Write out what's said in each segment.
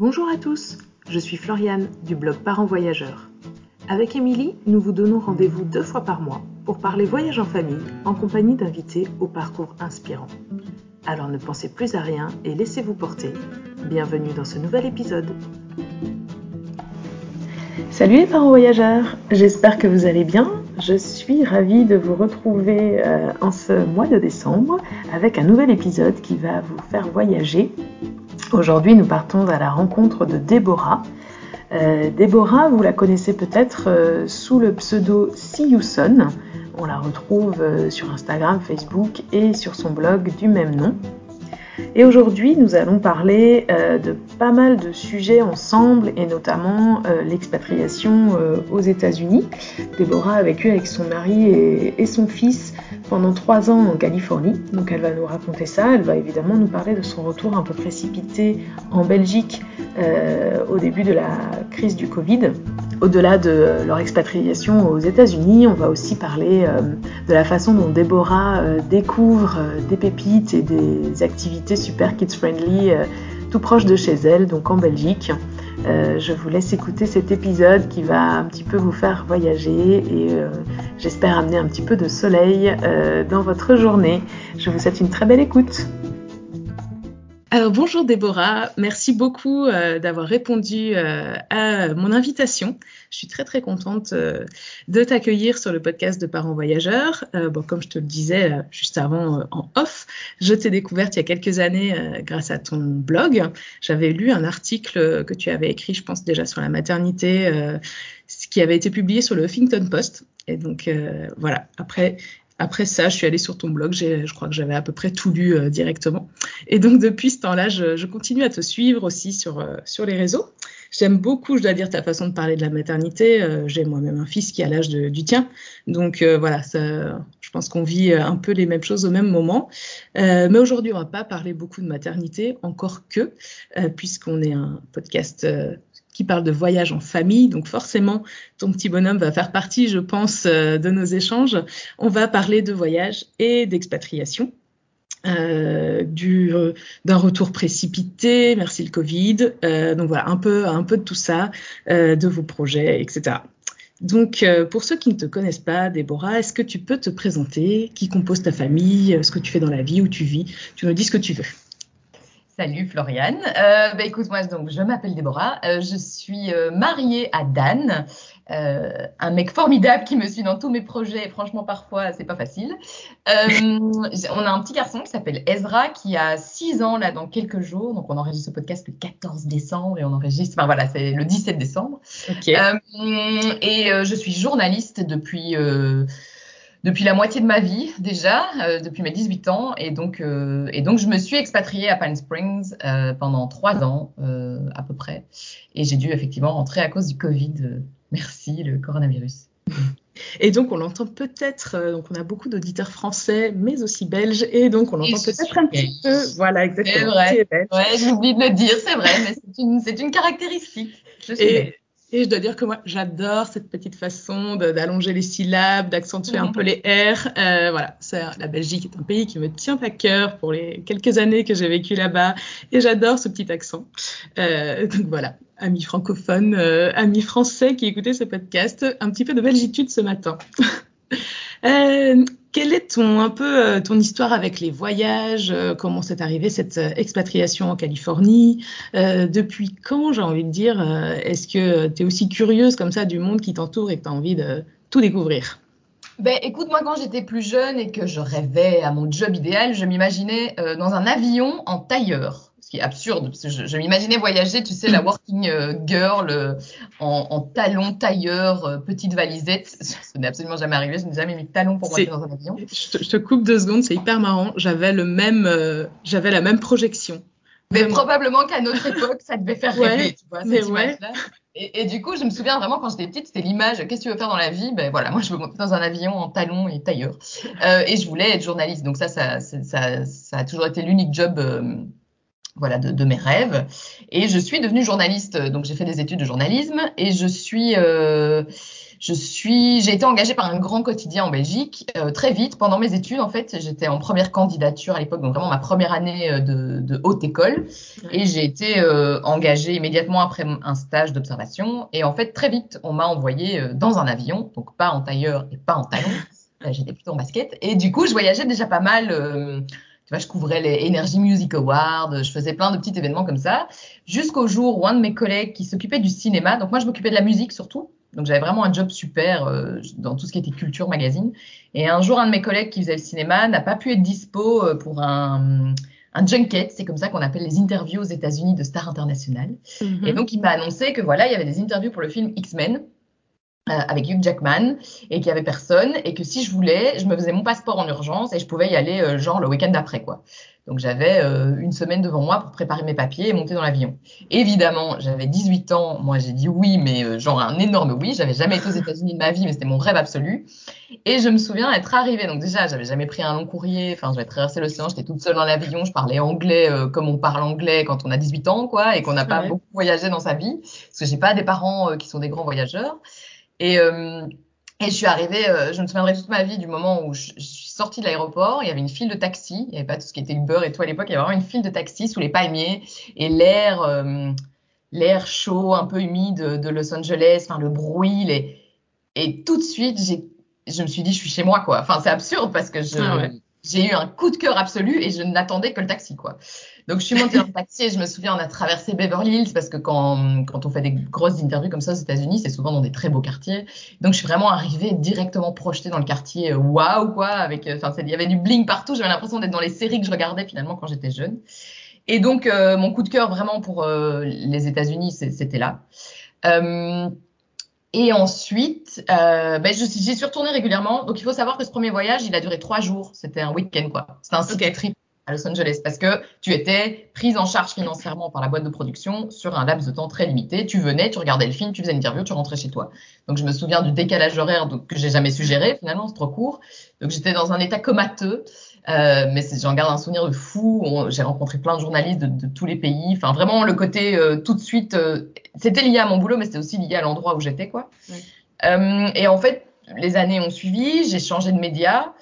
Bonjour à tous, je suis Floriane du blog Parents Voyageurs. Avec Émilie, nous vous donnons rendez-vous deux fois par mois pour parler voyage en famille en compagnie d'invités au parcours inspirant. Alors ne pensez plus à rien et laissez-vous porter. Bienvenue dans ce nouvel épisode. Salut les parents voyageurs, j'espère que vous allez bien. Je suis ravie de vous retrouver euh, en ce mois de décembre avec un nouvel épisode qui va vous faire voyager Aujourd'hui, nous partons à la rencontre de Déborah. Euh, Déborah, vous la connaissez peut-être euh, sous le pseudo See On la retrouve euh, sur Instagram, Facebook et sur son blog du même nom. Et aujourd'hui, nous allons parler de pas mal de sujets ensemble et notamment l'expatriation aux États-Unis. Déborah a vécu avec son mari et son fils pendant trois ans en Californie. Donc elle va nous raconter ça. Elle va évidemment nous parler de son retour un peu précipité en Belgique euh, au début de la crise du Covid. Au-delà de leur expatriation aux États-Unis, on va aussi parler euh, de la façon dont Déborah euh, découvre des pépites et des activités super kids-friendly tout proche de chez elle, donc en Belgique. Euh, je vous laisse écouter cet épisode qui va un petit peu vous faire voyager et euh, j'espère amener un petit peu de soleil euh, dans votre journée. Je vous souhaite une très belle écoute. Alors bonjour Déborah, merci beaucoup euh, d'avoir répondu euh, à mon invitation. Je suis très très contente euh, de t'accueillir sur le podcast de Parents Voyageurs. bon, comme je te le disais juste avant en off, je t'ai découverte il y a quelques années grâce à ton blog. J'avais lu un article que tu avais écrit, je pense déjà sur la maternité, qui avait été publié sur le Huffington Post. Et donc voilà, après après ça, je suis allée sur ton blog, je crois que j'avais à peu près tout lu euh, directement. Et donc depuis ce temps-là, je, je, continue à te suivre aussi sur, euh, sur les réseaux. J'aime beaucoup, je dois dire, ta façon de parler de la maternité. Euh, j'ai moi-même un fils qui a l'âge du tien. Donc voilà, ça, je pense qu'on vit un peu les mêmes choses au même moment. mais aujourd'hui, on va pas parler beaucoup de maternité, encore que, puisqu'on est un podcast qui parle de voyage en famille. Donc forcément, ton petit bonhomme va faire partie, je pense, euh, de nos échanges. On va parler de voyage et d'expatriation. Euh, euh, d'un retour précipité, merci le Covid. Donc voilà, un peu un peu de tout ça, de vos projets, etc. Donc, pour ceux qui ne te connaissent pas, Déborah, est-ce que tu peux te présenter? Qui compose ta famille? Ce que tu fais dans la vie, où tu vis? Tu me dis ce que tu veux. Salut Floriane. Euh, bah, écoute, moi donc je m'appelle Déborah. Euh, je suis euh, mariée à Dan, euh, un mec formidable qui me suit dans tous mes projets. Et franchement, parfois c'est pas facile. Euh, on a un petit garçon qui s'appelle Ezra qui a 6 ans là dans quelques jours. Donc on enregistre ce podcast le 14 décembre et on enregistre. Enfin voilà, c'est le 17 décembre. Okay. et je suis journaliste depuis depuis la moitié de ma vie déjà, euh, depuis mes 18 ans. Et donc, euh, et donc, je me suis expatriée à Palm Springs euh, pendant trois ans euh, à peu près. Et j'ai dû effectivement rentrer à cause du Covid. Euh, merci, le coronavirus. Et donc, on l'entend peut-être, donc on a beaucoup d'auditeurs français, mais aussi belges, et donc on l'entend peut-être un petit peu. Voilà, exactement. C'est vrai. Ouais, j'ai oublié de le dire, c'est vrai, mais c'est une, c'est une caractéristique. Je suis et, et je dois dire que moi, j'adore cette petite façon d'allonger les syllabes, d'accentuer un peu les R. Euh, voilà, la Belgique est un pays qui me tient à cœur pour les quelques années que j'ai vécu là-bas, et j'adore ce petit accent. Euh, donc voilà, amis francophones, euh, amis français qui écoutaient ce podcast, un petit peu de belgitude ce matin. Euh, quelle est ton un peu euh, ton histoire avec les voyages euh, Comment c'est arrivé cette expatriation en Californie Depuis quand, j'ai envie de dire Est-ce que tu es aussi curieuse comme ça du monde qui t'entoure et que tu as envie de tout découvrir? Ben, écoute, moi, quand j'étais plus jeune et que je rêvais à mon job idéal, je m'imaginais dans un avion en tailleur ce qui est absurde, parce que je, je m'imaginais voyager, tu sais, la working euh, girl euh, en, en talons, tailleur, euh, petite valisette. Ce n'est absolument jamais arrivé, je n'ai jamais mis de talons pour monter dans un avion. Je te, je te coupe deux secondes, c'est hyper marrant. J'avais le même, j'avais la même projection. Mais vraiment. probablement qu'à notre époque, ça devait faire rêver, ouais, tu vois, cette image-là. Ouais. Et, et, du coup, je me souviens vraiment quand j'étais petite, c'était l'image. Qu'est-ce que tu veux faire dans la vie? Ben voilà, moi je veux monter dans un avion en talons et tailleur. Euh, et je voulais être journaliste. Donc ça, ça, ça, ça a toujours été l'unique job euh, voilà, de, de, mes rêves. Et je suis devenue journaliste, donc j'ai fait des études de journalisme et je suis, euh, je suis, j'ai été engagée par un grand quotidien en Belgique euh, très vite pendant mes études. En fait, j'étais en première candidature à l'époque, donc vraiment ma première année euh, de, de haute école, et j'ai été euh, engagée immédiatement après un stage d'observation. Et en fait, très vite, on m'a envoyée euh, dans un avion, donc pas en tailleur et pas en talons. j'étais plutôt en basket, et du coup, je voyageais déjà pas mal. Tu vois, je couvrais les Energy Music Awards, je faisais plein de petits événements comme ça, jusqu'au jour où un de mes collègues qui s'occupait du cinéma, donc moi je m'occupais de la musique surtout, donc j'avais vraiment un job super euh, dans tout ce qui était culture, magazine. Et un jour, un de mes collègues qui faisait le cinéma n'a pas pu être dispo euh, pour un, un junket, c'est comme ça qu'on appelle les interviews aux États-Unis de stars internationales. Mm -hmm. Et donc il m'a annoncé que voilà, il y avait des interviews pour le film X-Men. Euh, avec Hugh Jackman et qu'il y avait personne et que si je voulais, je me faisais mon passeport en urgence et je pouvais y aller euh, genre le week-end d'après quoi. Donc j'avais euh, une semaine devant moi pour préparer mes papiers et monter dans l'avion. Évidemment, j'avais 18 ans, moi j'ai dit oui, mais euh, genre un énorme oui. J'avais jamais été aux États-Unis de ma vie, mais c'était mon rêve absolu. Et je me souviens être arrivée. Donc déjà, j'avais jamais pris un long courrier. Enfin, j'avais traversé l'océan, j'étais toute seule dans l'avion. Je parlais anglais euh, comme on parle anglais quand on a 18 ans, quoi, et qu'on n'a pas ouais. beaucoup voyagé dans sa vie, parce que j'ai pas des parents qui sont des grands voyageurs. Et, euh, et je suis arrivée, euh, je me souviendrai toute ma vie du moment où je, suis sortie de l'aéroport. Il y avait une file de taxi. Il n'y avait pas tout ce qui était Uber et tout à l'époque. Il y avait vraiment une file de taxi sous les palmiers et l'air, euh, l'air chaud, un peu humide de Los Angeles, enfin le bruit. Et tout de suite, je me suis dit, je suis chez moi, quoi. Enfin, c'est absurde parce que je, ah. J'ai eu un coup de cœur absolu et je n'attendais que le taxi, quoi. Donc, je suis montée dans le taxi et je me souviens, on a traversé Beverly Hills parce que quand, quand on fait des grosses interviews comme ça aux États-Unis, c'est souvent dans des très beaux quartiers. Donc, je suis vraiment arrivée directement projetée dans le quartier. Waouh, quoi. Avec, euh, enfin, il y avait du bling partout. J'avais l'impression d'être dans les séries que je regardais finalement quand j'étais jeune. Et donc, euh, mon coup de cœur vraiment pour euh, les États-Unis, c'était là. Et ensuite, euh, ben, j'y suis retournée régulièrement. Donc, il faut savoir que ce premier voyage, il a duré trois jours. C'était un week-end, quoi. C'était un okay. trip à Los Angeles parce que tu étais prise en charge financièrement par la boîte de production sur un laps de temps très limité. Tu venais, tu regardais le film, tu faisais une interview, tu rentrais chez toi. Donc je me souviens du décalage horaire donc, que j'ai jamais suggéré finalement, c'est trop court. Donc j'étais dans un état comateux, euh, mais j'en garde un souvenir de fou. J'ai rencontré plein de journalistes de, de, tous les pays. Enfin vraiment le côté euh, tout de suite, euh, c'était lié à mon boulot, mais c'était aussi lié à l'endroit où j'étais quoi. Oui. et en fait, les années ont suivi, j'ai changé de média.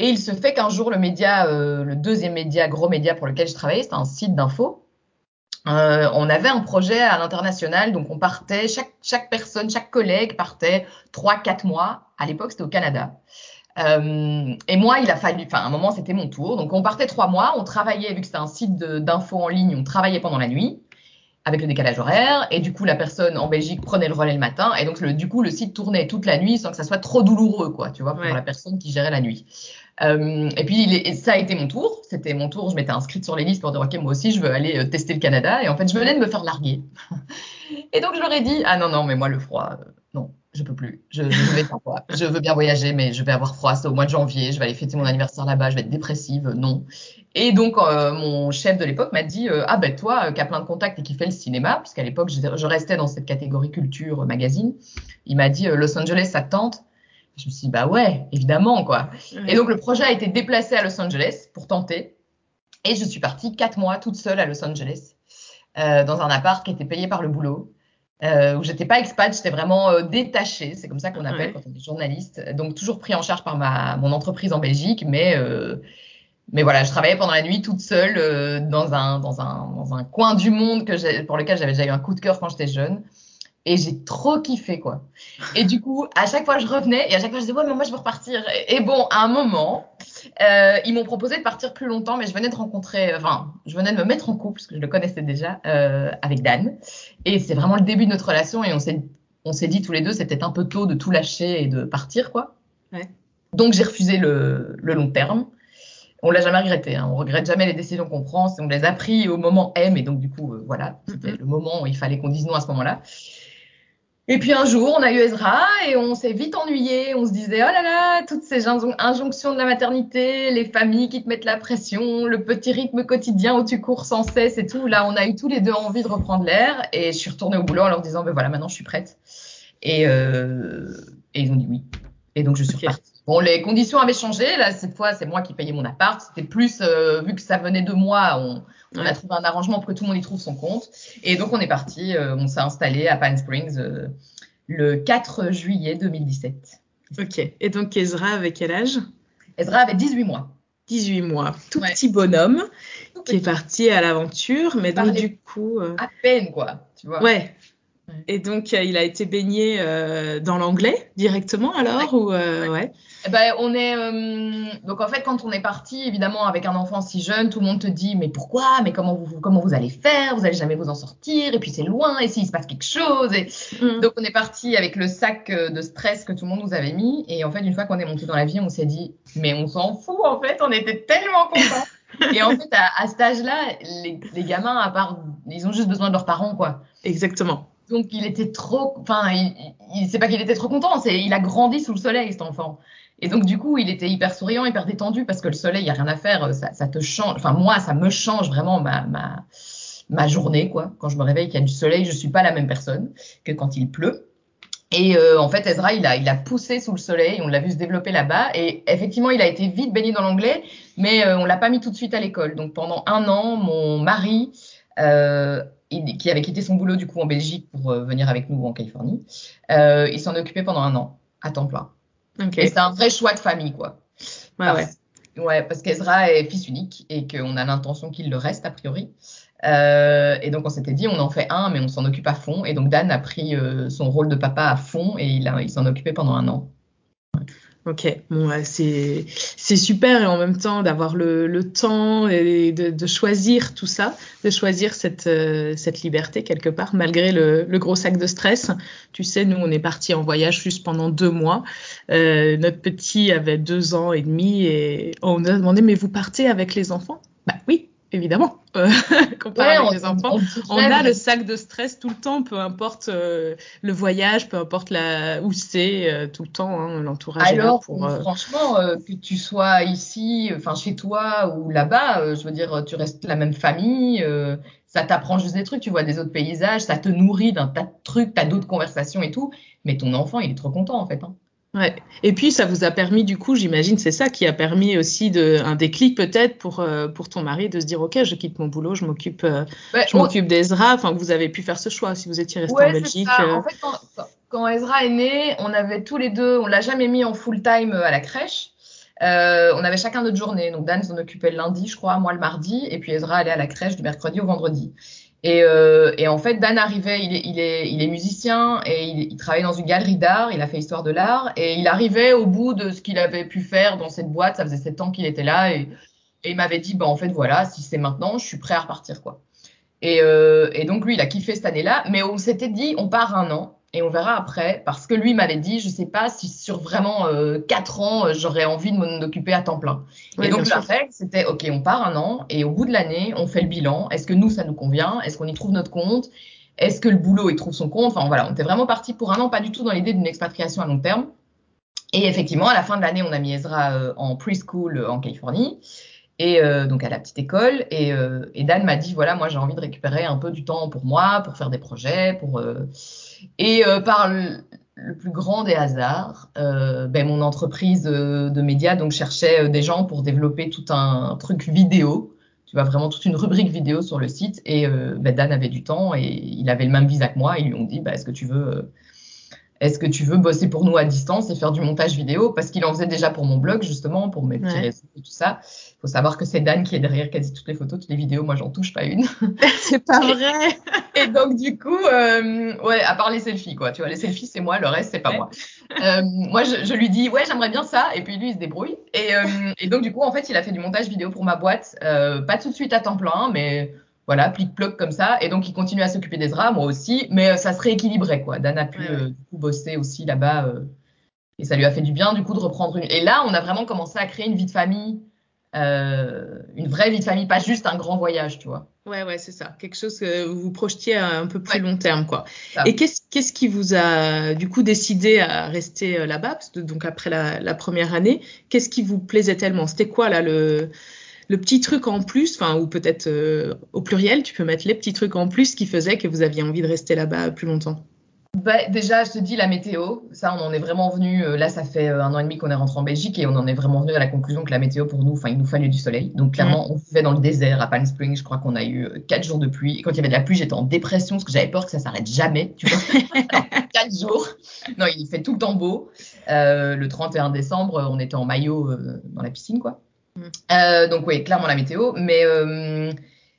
Et il se fait qu'un jour, le média, le deuxième média, gros média pour lequel je travaillais, c'était un site d'info. Euh, on avait un projet à l'international, donc on partait, chaque, chaque personne, chaque collègue partait trois, quatre mois. À l'époque, c'était au Canada. Euh, et moi, il a fallu, enfin, à un moment, c'était mon tour. Donc, on partait trois mois, on travaillait, vu que c'était un site d'info en ligne, on travaillait pendant la nuit avec le décalage horaire. Et du coup, la personne en Belgique prenait le relais le matin. Et donc, le, du coup, le site tournait toute la nuit sans que ça soit trop douloureux, quoi, tu vois, pour ouais. la personne qui gérait la nuit. Euh, et puis, il est, ça a été mon tour. C'était mon tour. Je m'étais inscrite sur les listes pour dire, OK, moi aussi, je veux aller euh, tester le Canada. Et en fait, je venais de me faire larguer. et donc, je leur ai dit, ah non, non, mais moi, le froid, non, je peux plus. Je, je vais. Je veux bien voyager, mais je vais avoir froid. C'est au mois de janvier. Je vais aller fêter mon anniversaire là-bas. Je vais être dépressive. Non. Et donc, euh, mon chef de l'époque m'a dit euh, Ah, ben toi, euh, qui a plein de contacts et qui fait le cinéma, puisqu'à l'époque, je, je, restais dans cette catégorie culture magazine, il m'a dit Los Angeles, ça te tente? Je me suis dit Bah ouais, évidemment, quoi. Et donc, le projet a été déplacé à Los Angeles pour tenter. Et je suis partie quatre mois toute seule à Los Angeles, dans un appart qui était payé par le boulot. Euh, où j'étais pas expat, j'étais vraiment euh, détachée, c'est comme ça qu'on appelle ouais. quand on est journaliste. Donc toujours pris en charge par ma mon entreprise en Belgique, mais euh, mais voilà, je travaillais pendant la nuit toute seule euh, dans un dans un dans un coin du monde que pour lequel j'avais déjà eu un coup de cœur quand j'étais jeune. Et j'ai trop kiffé, quoi. Et du coup, à chaque fois, je revenais et à chaque fois, je disais, ouais, mais moi, je veux repartir. Et, et bon, à un moment, euh, ils m'ont proposé de partir plus longtemps, mais je venais de rencontrer, enfin, je venais de me mettre en couple, parce que je le connaissais déjà, euh, avec Dan. Et c'est vraiment le début de notre relation et on s'est, on s'est dit tous les deux, c'était un peu tôt de tout lâcher et de partir, quoi. Ouais. Donc, j'ai refusé le, le long terme. On l'a jamais regretté. Hein. On regrette jamais les décisions qu'on prend. On les a pris au moment M et donc du coup, euh, voilà, c'était mm -hmm. le moment où il fallait qu'on dise non à ce moment-là. Et puis un jour, on a eu Ezra et on s'est vite ennuyé. On se disait, oh là là, toutes ces injonctions de la maternité, les familles qui te mettent la pression, le petit rythme quotidien où tu cours sans cesse et tout. Là, on a eu tous les deux envie de reprendre l'air et je suis retournée au boulot en leur disant, ben voilà, maintenant je suis prête. Et, euh, et ils ont dit oui. Et donc je suis okay. repartie. Bon, les conditions avaient changé. Là, cette fois, c'est moi qui payais mon appart. C'était plus, euh, vu que ça venait de moi, on, on ouais. a trouvé un arrangement pour que tout le monde y trouve son compte. Et donc, on est parti. Euh, on s'est installé à Palm Springs. Euh, le 4 juillet 2017. Ok. Et donc Ezra avait quel âge? Ezra avait 18 mois. 18 mois. Tout Ouais. petit bonhomme Tout qui est parti à l'aventure, mais donc du coup. euh, À peine, quoi. Tu vois. Ouais. Ouais. Et donc, euh, il a été baigné euh, dans l'anglais directement alors ou euh, ouais. Eh ben, on est euh, donc en fait quand on est parti évidemment avec un enfant si jeune tout le monde te dit mais pourquoi? Mais comment vous comment vous allez faire? Vous allez jamais vous en sortir et puis c'est loin. Et s'il se passe quelque chose. Et Mm. donc on est parti avec le sac de stress que tout le monde nous avait mis. Et en fait une fois qu'on est monté dans l'avion on s'est dit mais on s'en fout en fait. On était tellement contents et en fait à, à cet âge-là les, les gamins à part ils ont juste besoin de leurs parents quoi. Exactement. Donc il était trop, enfin, c'est pas qu'il était trop content, c'est il a grandi sous le soleil cet enfant. Et donc du coup, il était hyper souriant, hyper détendu parce que le soleil, il y a rien à faire, ça, te change. Enfin moi, ça me change vraiment ma ma journée quoi. Quand je me réveille qu'il y a du soleil, je suis pas la même personne que quand il pleut. Et euh, en fait, Ezra, il a, poussé sous le soleil, on l'a vu se développer là-bas. Et effectivement, il a été vite baigné dans l'anglais, mais euh, on l'a pas mis tout de suite à l'école. Donc pendant un an, mon mari, euh, qui avait quitté son boulot du coup en Belgique pour euh, venir avec nous en Californie, euh, il s'en occupait pendant un an, à temps plein. Et c'est un vrai choix de famille, quoi. Ouais. Parce, ouais, parce qu'Ezra est fils unique et qu'on a l'intention qu'il le reste, a priori. Euh, et donc, on s'était dit, on en fait un, mais on s'en occupe à fond. Et donc, Dan a pris euh, son rôle de papa à fond et il, a- il s'en occupait pendant un an. Ok, bon, c'est super et en même temps d'avoir le, le temps et de, de choisir tout ça, de choisir cette, euh, cette liberté quelque part, malgré le, le gros sac de stress. Tu sais, nous, on est parti en voyage juste pendant deux mois. Euh, notre petit avait deux ans et demi et on nous a demandé, mais vous partez avec les enfants? Bah oui, évidemment. Euh, qu'on part Ouais, avec on- les enfants. on a le sac de stress tout le temps, peu importe euh, le voyage, peu importe la, où c'est, euh, tout le temps, hein, l'entourage est là Alors, pour. euh, franchement, euh, que tu sois ici, enfin chez toi ou là-bas, euh, je veux dire, tu restes la même famille, euh, ça t'apprend juste des trucs, tu vois des autres paysages, ça te nourrit d'un tas de trucs, t'as d'autres conversations et tout, mais ton enfant, il est trop content en fait. Hein. Ouais. Et puis ça vous a permis du coup, j'imagine, c'est ça qui a permis aussi de un déclic peut-être pour euh, pour ton mari de se dire ok, je quitte mon boulot, je m'occupe euh, je m'occupe d'Ezra. Enfin, vous avez pu faire ce choix si vous étiez resté Ouais, en Belgique. ça. euh, En fait, quand, Ezra est né, on avait tous les deux, on l'a jamais mis en full time à la crèche. On avait chacun notre journée. Donc Dan s'en occupait le lundi, je crois, moi le mardi, et puis Ezra allait à la crèche du mercredi au vendredi. Et, euh, et en fait, Dan arrivait, il est, il est, il est musicien et il, il travaillait dans une galerie d'art, il a fait histoire de l'art, et il arrivait au bout de ce qu'il avait pu faire dans cette boîte, ça faisait sept ans qu'il était là, et, il m'avait dit, bah en fait voilà, si c'est maintenant, je suis prêt à repartir, quoi. Et, euh, et donc lui, il a kiffé cette année-là, mais on s'était dit, on part un an et on verra après, parce que lui m'avait dit, je sais pas si sur vraiment euh, quatre ans, euh, j'aurais envie de m'en occuper à temps plein. Et donc la règle, c'était, ok, on part un an et au bout de l'année, on fait le bilan. Est-ce que nous, ça nous convient? Est-ce qu'on y trouve notre compte? Est-ce que le boulot, il trouve son compte? Enfin voilà, on était vraiment parti pour un an, pas du tout dans l'idée d'une expatriation à long terme. Et effectivement, à la fin de l'année, on a mis Ezra euh, en preschool euh, en Californie et euh, donc à la petite école. Et, euh, et Dan m'a dit voilà, moi j'ai envie de récupérer un peu du temps pour moi, pour faire des projets, pour euh, et euh, par le, le plus grand des hasards, euh, ben, mon entreprise euh, de médias donc cherchait euh, des gens pour développer tout un truc vidéo. Tu vois vraiment toute une rubrique vidéo sur le site et ben, Dan avait du temps et il avait le même visa que moi. Ils lui ont dit bah, est-ce que tu veux est-ce que tu veux bosser pour nous à distance et faire du montage vidéo? Parce qu'il en faisait déjà pour mon blog, justement, pour mes petits Ouais. réseaux et tout ça. Faut savoir que c'est Dan qui est derrière quasi toutes les photos, toutes les vidéos. Moi, j'en touche pas une. c'est pas vrai. Et donc, du coup, euh, ouais, à part les selfies, quoi. Tu vois, les selfies, c'est moi, le reste, c'est pas moi. Euh, moi, je, je lui dis, ouais, j'aimerais bien ça. Et puis, lui, il se débrouille. Et, euh, et donc, du coup, en fait, il a fait du montage vidéo pour ma boîte. Pas tout de suite à temps plein, mais voilà, plic-ploc comme ça. Et donc, il continue à s'occuper d'Ezra, moi aussi. Mais ça se rééquilibrait, quoi. Dan a pu, Ouais, ouais. du coup, bosser aussi là-bas. et ça lui a fait du bien, du coup, de reprendre une. Et là, on a vraiment commencé à créer une vie de famille. Euh, une vraie vie de famille, pas juste un grand voyage, tu vois. Ouais, ouais, c'est ça. Quelque chose que vous projetiez à un peu plus Ouais. long terme, quoi. Ça. Et qu'est-ce qu'est-ce qui vous a du coup décidé à rester euh, là-bas? Parce que donc après la, la première année, qu'est-ce qui vous plaisait tellement? C'était quoi là le le petit truc en plus, enfin ou peut-être euh, au pluriel, tu peux mettre les petits trucs en plus qui faisaient que vous aviez envie de rester là-bas plus longtemps? Bah, déjà, je te dis la météo. Ça, on en est vraiment venu. euh, là, ça fait euh, un an et demi qu'on est rentré en Belgique et on en est vraiment venu à la conclusion que la météo pour nous, enfin, il nous fallait du soleil. Donc, clairement, on vivait dans le désert à Palm Springs. Je crois qu'on a eu euh, quatre jours de pluie. Et quand il y avait de la pluie, j'étais en dépression parce que j'avais peur que ça s'arrête jamais. Tu vois, Alors, quatre jours. Non, il fait tout le temps beau. Euh, le 31 décembre, on était en maillot dans la piscine, quoi. Mm. Donc, oui, clairement la météo. Mais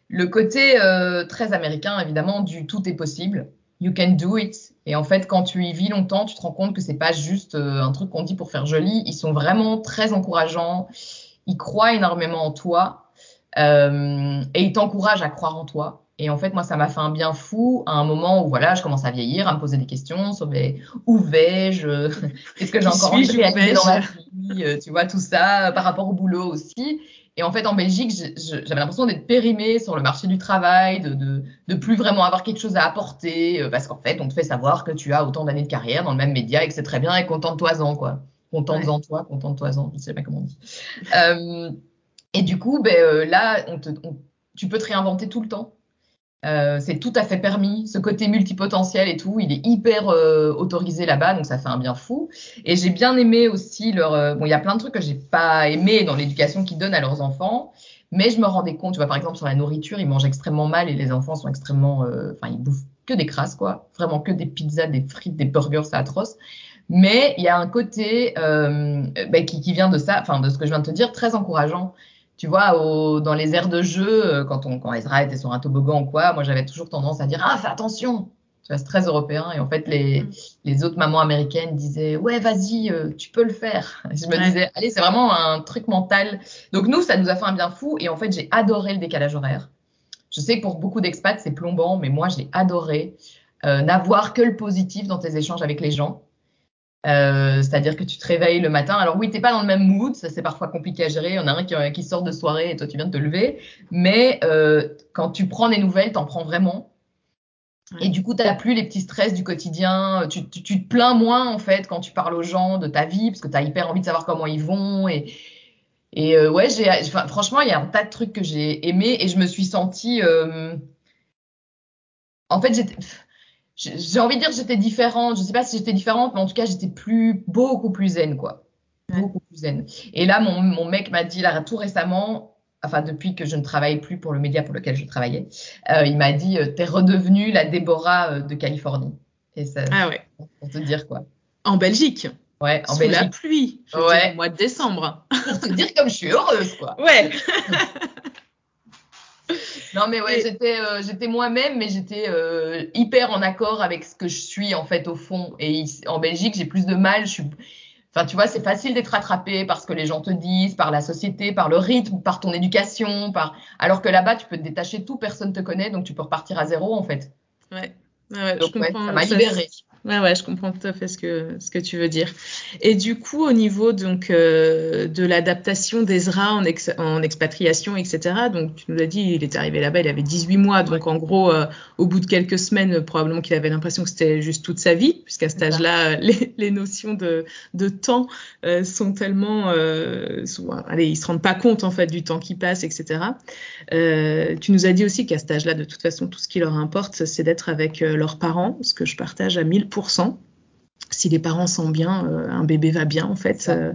le côté très américain, évidemment, du tout est possible. You can do it. Et en fait, quand tu y vis longtemps, tu te rends compte que c'est pas juste euh, un truc qu'on dit pour faire joli. Ils sont vraiment très encourageants. Ils croient énormément en toi euh, et ils t'encouragent à croire en toi. Et en fait, moi, ça m'a fait un bien fou à un moment où voilà, je commence à vieillir, à me poser des questions sur mais, où vais-je, qu'est-ce que j'ai encore envie de réaliser dans ma vie, euh, tu vois tout ça par rapport au boulot aussi. Et en fait, en Belgique, j'avais l'impression d'être périmée sur le marché du travail, de, de, de plus vraiment avoir quelque chose à apporter, euh, parce qu'en fait, on te fait savoir que tu as autant d'années de carrière dans le même média et que c'est très bien et contente-toi-en, quoi. Contente-en toi, contente-toi-en, je sais pas comment on dit. Euh, et du coup, ben, euh, là, on te, on- tu peux te réinventer tout le temps. Euh, c'est tout à fait permis. Ce côté multipotentiel et tout, il est hyper euh, autorisé là-bas, donc ça fait un bien fou. Et j'ai bien aimé aussi leur. euh, bon, il y a plein de trucs que j'ai pas aimé dans l'éducation qu'ils donnent à leurs enfants, mais je me rendais compte, tu vois, par exemple sur la nourriture, ils mangent extrêmement mal et les enfants sont extrêmement. euh, Enfin, ils bouffent que des crasses, quoi. Vraiment que des pizzas, des frites, des burgers, c'est atroce. Mais il y a un côté euh, ben, qui, qui vient de ça, enfin de ce que je viens de te dire, très encourageant. Tu vois, au, dans les aires de jeu, euh, quand, on, quand Ezra était sur un toboggan ou quoi, moi j'avais toujours tendance à dire Ah, fais attention Tu vois, c'est très européen. Et en fait, les, Mm. les autres mamans américaines disaient Ouais, vas-y, euh, tu peux le faire. Et je me Ouais. disais Allez, c'est vraiment un truc mental. Donc, nous, ça nous a fait un bien fou. Et en fait, j'ai adoré le décalage horaire. Je sais que pour beaucoup d'expats, c'est plombant, mais moi, j'ai adoré euh, n'avoir que le positif dans tes échanges avec les gens. Euh, c'est-à-dire que tu te réveilles le matin. Alors oui, t'es pas dans le même mood, ça c'est parfois compliqué à gérer. Il y en a un qui, qui sort de soirée et toi tu viens de te lever. Mais euh, quand tu prends des nouvelles, t'en prends vraiment. Et du coup, t'as plus les petits stress du quotidien. Tu, tu, tu te plains moins en fait quand tu parles aux gens de ta vie parce que t'as hyper envie de savoir comment ils vont. Et, et euh, ouais, j'ai, enfin, franchement, il y a un tas de trucs que j'ai aimé et je me suis sentie. euh, En fait, j'étais j'ai envie de dire que j'étais différente. Je sais pas si j'étais différente, mais en tout cas, j'étais plus, beaucoup plus zen, quoi. Beaucoup plus zen. Et là, mon, mon mec m'a dit, là, tout récemment, enfin, depuis que je ne travaille plus pour le média pour lequel je travaillais, euh, il m'a dit, euh, t'es redevenue la Déborah euh, de Californie. Et ça, Ah ouais. pour te dire quoi. En Belgique, Ouais, en sous la Belgique. pluie, je veux Ouais. dire, au mois de décembre. Pour te dire comme je suis heureuse, quoi. Ouais. Non, mais ouais, Et- j'étais euh, j'étais moi-même, mais j'étais euh, hyper en accord avec ce que je suis, en fait, au fond. Et ici- en Belgique, j'ai plus de mal. Je suis... Enfin, tu vois, c'est facile d'être attrapé par ce que les gens te disent, par la société, par le rythme, par ton éducation, par... Alors que là-bas, tu peux te détacher de tout, personne te connaît, donc tu peux repartir à zéro, en fait. Ouais. Ouais, ouais, Donc, je ouais, comprends. ça m'a libérée. Ouais, ouais, je comprends tout à fait ce que, ce que tu veux dire. Et du coup, au niveau donc euh, de l'adaptation d'Ezra en, ex- en expatriation, etc. Donc, tu nous as dit, il est arrivé là-bas, il avait 18 mois. Donc, en gros, euh, au bout de quelques semaines, euh, probablement qu'il avait l'impression que c'était juste toute sa vie, puisqu'à cet âge-là, euh, les, les notions de, de temps euh, sont tellement, euh, sont- allez, ils se rendent pas compte en fait du temps qui passe, etc. Euh, tu nous as dit aussi qu'à cet âge-là, de toute façon, tout ce qui leur importe, c'est d'être avec leurs parents, ce que je partage à 1000%. Si les parents sont bien, euh, un bébé va bien en fait. Euh,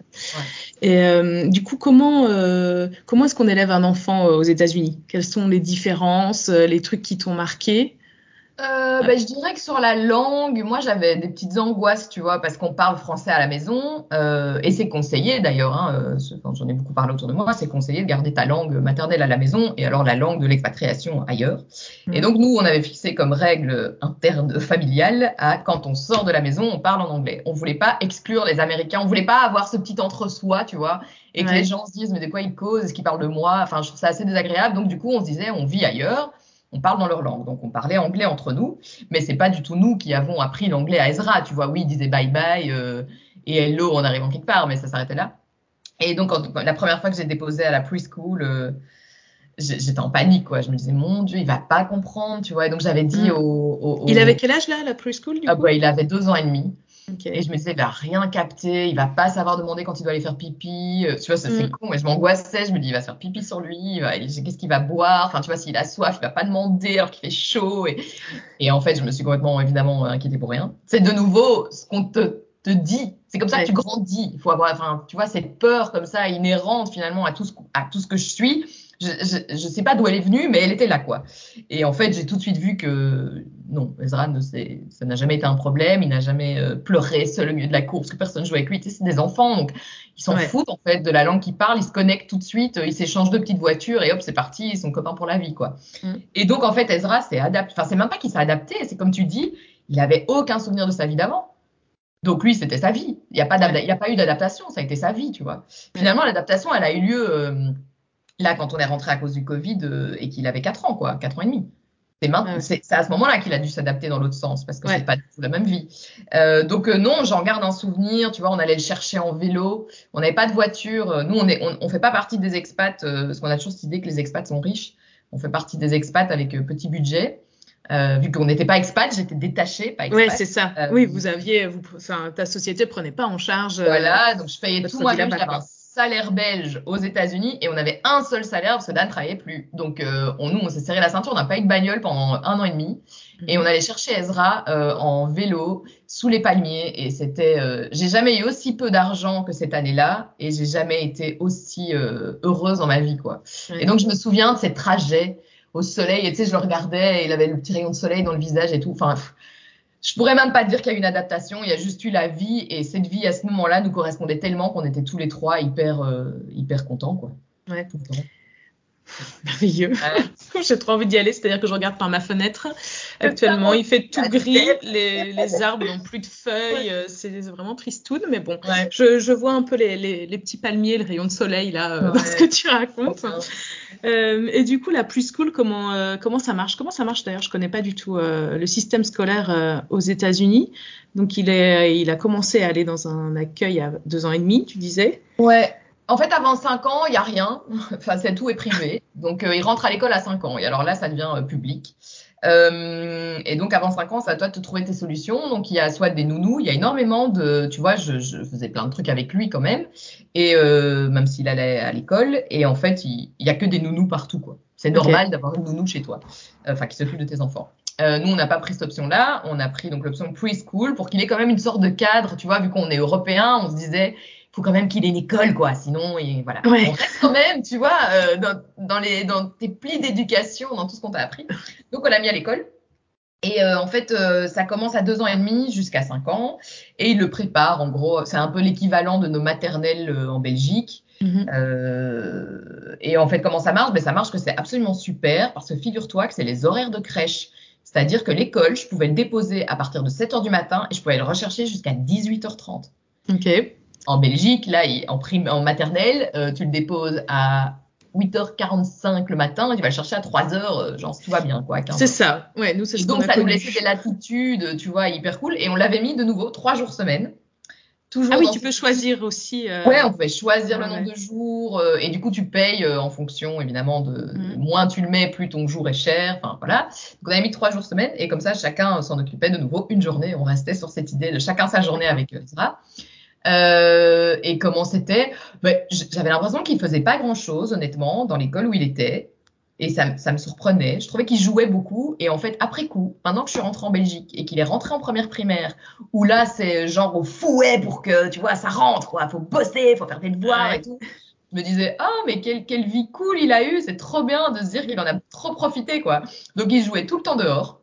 Et euh, du coup, comment comment est-ce qu'on élève un enfant aux États-Unis? Quelles sont les différences, les trucs qui t'ont marqué? Euh, ben, je dirais que sur la langue, moi j'avais des petites angoisses, tu vois, parce qu'on parle français à la maison, euh, et c'est conseillé d'ailleurs, hein, euh, j'en ai beaucoup parlé autour de moi, c'est conseillé de garder ta langue maternelle à la maison et alors la langue de l'expatriation ailleurs. Et Mhm. donc nous, on avait fixé comme règle interne familiale à quand on sort de la maison, on parle en anglais. On voulait pas exclure les Américains, on voulait pas avoir ce petit entre-soi, tu vois, et que Ouais. les gens se disent mais de quoi ils causent, est-ce qu'ils parlent de moi, enfin je trouve ça assez désagréable. Donc du coup, on se disait on vit ailleurs. On parle dans leur langue, donc on parlait anglais entre nous, mais c'est pas du tout nous qui avons appris l'anglais à Ezra. Tu vois, oui, il disait bye bye euh, et hello en arrivant quelque part, mais ça s'arrêtait là. Et donc, quand- la première fois que j'ai déposé à la preschool, euh, j'étais en panique, quoi. Je me disais, mon Dieu, il va pas comprendre, tu vois. Et donc, j'avais dit Mm. au, au- Il au- avait quel âge là, la preschool du Ah coup? bah, il avait deux ans et demi. Okay. Et je me disais, il va rien capter, il va pas savoir demander quand il doit aller faire pipi. Euh, tu vois, c'est mm. con, mais je m'angoissais. Je me dis, il va se faire pipi sur lui, qu'est-ce qu'il va boire? Enfin, tu vois, s'il a soif, il va pas demander alors qu'il fait chaud. Et, et en fait, je me suis complètement, évidemment, inquiétée pour rien. C'est de nouveau ce qu'on te, te dit. C'est comme ça que tu grandis. Il faut avoir, enfin, tu vois, cette peur comme ça inhérente finalement à tout ce, à tout ce que je suis je, je, sais pas d'où elle est venue, mais elle était là, quoi. Et en fait, j'ai tout de suite vu que non, Ezra, ne ça n'a jamais été un problème. Il n'a jamais euh, pleuré seul au milieu de la course, que personne jouait avec lui. C'est des enfants, donc ils s'en foutent en fait de la langue qu'ils parlent. Ils se connectent tout de suite, ils s'échangent deux petites voitures et hop, c'est parti. Ils sont copains pour la vie, quoi. Mm. Et donc en fait, Ezra s'est adapté. Enfin, c'est même pas qu'il s'est adapté. C'est comme tu dis, il avait aucun souvenir de sa vie d'avant. Donc lui, c'était sa vie. Il n'y a pas, il a pas eu d'adaptation. Ça a été sa vie, tu vois. Finalement, l'adaptation, elle a eu lieu. Euh, Là, quand on est rentré à cause du Covid euh, et qu'il avait 4 ans, quoi, 4 ans et demi. C'est à ce moment-là qu'il a dû s'adapter dans l'autre sens parce que c'est pas du tout la même vie. Euh, donc euh, non, j'en garde un souvenir. Tu vois, on allait le chercher en vélo. On n'avait pas de voiture. Nous, on est, on, fait pas partie des expats parce qu'on a toujours cette idée que les expats sont riches. On fait partie des expats avec petit budget. vu qu'on n'était pas expat, j'étais détachée, pas expat. Oui, c'est ça. oui, vous aviez, vous, ta société prenait pas en charge. Voilà, donc je payais tout moi-même salaire belge aux États-Unis et on avait un seul salaire parce que Dan travaillait plus. Donc euh, on, nous, on s'est serré la ceinture, on n'a pas eu de bagnole pendant un an et demi et on allait chercher Ezra euh, en vélo sous les palmiers et c'était, euh, j'ai jamais eu aussi peu d'argent que cette année-là et j'ai jamais été aussi heureuse dans ma vie quoi. Et donc je me souviens de ces trajets au soleil et tu sais je le regardais et il avait le petit rayon de soleil dans le visage et tout. Enfin je pourrais même pas dire qu'il y a eu une adaptation, il y a juste eu la vie et cette vie à ce moment-là nous correspondait tellement qu'on était tous les trois hyper euh, hyper contents quoi. Ouais. Merveilleux. J'ai trop envie d'y aller, c'est-à-dire que je regarde par ma fenêtre. Actuellement, il fait tout gris, les, les arbres n'ont plus de feuilles, euh, c'est vraiment tristoun, mais bon, je, je, vois un peu les, les, les, petits palmiers, le rayon de soleil là, euh, dans ce que tu racontes. Euh, et du coup, la plus school, comment, euh, comment ça marche? Comment ça marche d'ailleurs? Je connais pas du tout euh, le système scolaire aux États-Unis. Donc, il, est, il a commencé à aller dans un accueil à deux ans et demi, tu disais Ouais. En fait, avant 5 ans, il n'y a rien. Enfin, c'est tout est privé. Donc, euh, il rentre à l'école à 5 ans. Et alors là, ça devient euh, public. Euh, et donc, avant 5 ans, c'est à toi de te trouver tes solutions. Donc, il y a soit des nounous. Il y a énormément de. Tu vois, je, je faisais plein de trucs avec lui quand même. Et même s'il allait à l'école. Et en fait, il n'y a que des nounous partout, quoi. C'est normal d'avoir une nounou chez toi. Enfin, qui s'occupe de tes enfants. Euh, nous, on n'a pas pris cette option-là. On a pris donc l'option preschool pour qu'il ait quand même une sorte de cadre. Tu vois, vu qu'on est européen, on se disait faut quand même qu'il ait une école, quoi. Sinon, il, voilà. On reste quand même, tu vois, euh, dans, dans, les, dans tes plis d'éducation, dans tout ce qu'on t'a appris. Donc, on l'a mis à l'école. Et euh, en fait, euh, ça commence à deux ans et demi jusqu'à cinq ans. Et il le prépare, en gros. C'est un peu l'équivalent de nos maternelles euh, en Belgique. Mm-hmm. et en fait, comment ça marche? Ben, Ça marche que c'est absolument super parce que figure-toi que c'est les horaires de crèche. C'est-à-dire que l'école, je pouvais le déposer à partir de 7 heures du matin et je pouvais le rechercher jusqu'à 18h30. OK en Belgique, là, en, prime, en maternelle, euh, tu le déposes à 8h45 le matin, tu vas le chercher à 3h, euh, genre tout va bien, quoi. C'est ça, ouais, nous c'est ce Donc ça nous laissait des latitudes, tu vois, hyper cool. Et on l'avait mis de nouveau trois jours semaine. Toujours ah oui, tu peux choisir aussi. Euh... Ouais, on pouvait choisir le nombre de jours euh, et du coup tu payes en fonction évidemment de mm. moins tu le mets, plus ton jour est cher. Enfin voilà. Donc on avait mis trois jours semaine et comme ça chacun s'en occupait de nouveau une journée. On restait sur cette idée de chacun sa journée avec ça. Euh, et comment c'était? Ben, J'avais l'impression qu'il faisait pas grand-chose, honnêtement, dans l'école où il était. Et ça, ça me surprenait. Je trouvais qu'il jouait beaucoup. Et en fait, après coup, maintenant que je suis rentrée en Belgique et qu'il est rentré en première primaire, où là, c'est genre au fouet pour que, tu vois, ça rentre, quoi. Faut bosser, faut faire des devoirs et tout. Je me disais, ah, oh, mais quelle, quelle vie cool il a eu. C'est trop bien de se dire qu'il en a trop profité, quoi. Donc, il jouait tout le temps dehors.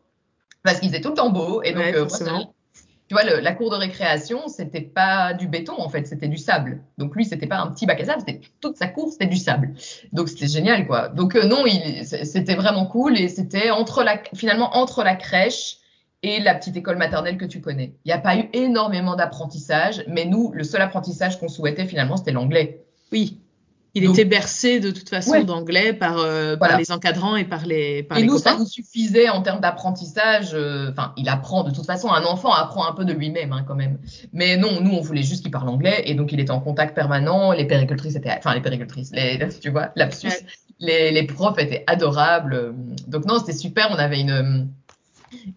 Parce qu'il faisait tout le temps beau. Et donc, euh, tu vois, le, la cour de récréation, c'était pas du béton en fait, c'était du sable. Donc lui, c'était pas un petit bac à sable, c'était toute sa cour, c'était du sable. Donc c'était génial quoi. Donc euh, non, c'était vraiment cool et c'était entre la, finalement entre la crèche et la petite école maternelle que tu connais. Il n'y a pas eu énormément d'apprentissage, mais nous, le seul apprentissage qu'on souhaitait finalement, c'était l'anglais. Oui. Il était bercé de toute façon d'anglais par, euh, par, les encadrants et par les par Et les nous, copains. ça nous suffisait en termes d'apprentissage. Euh, enfin, il apprend de toute façon. Un enfant apprend un peu de lui-même hein, quand même. Mais non, nous, on voulait juste qu'il parle anglais et donc il était en contact permanent. Les péricultrices étaient, enfin les péricultrices, les, tu vois, lapsus. Les, les profs étaient adorables. Donc non, c'était super. On avait une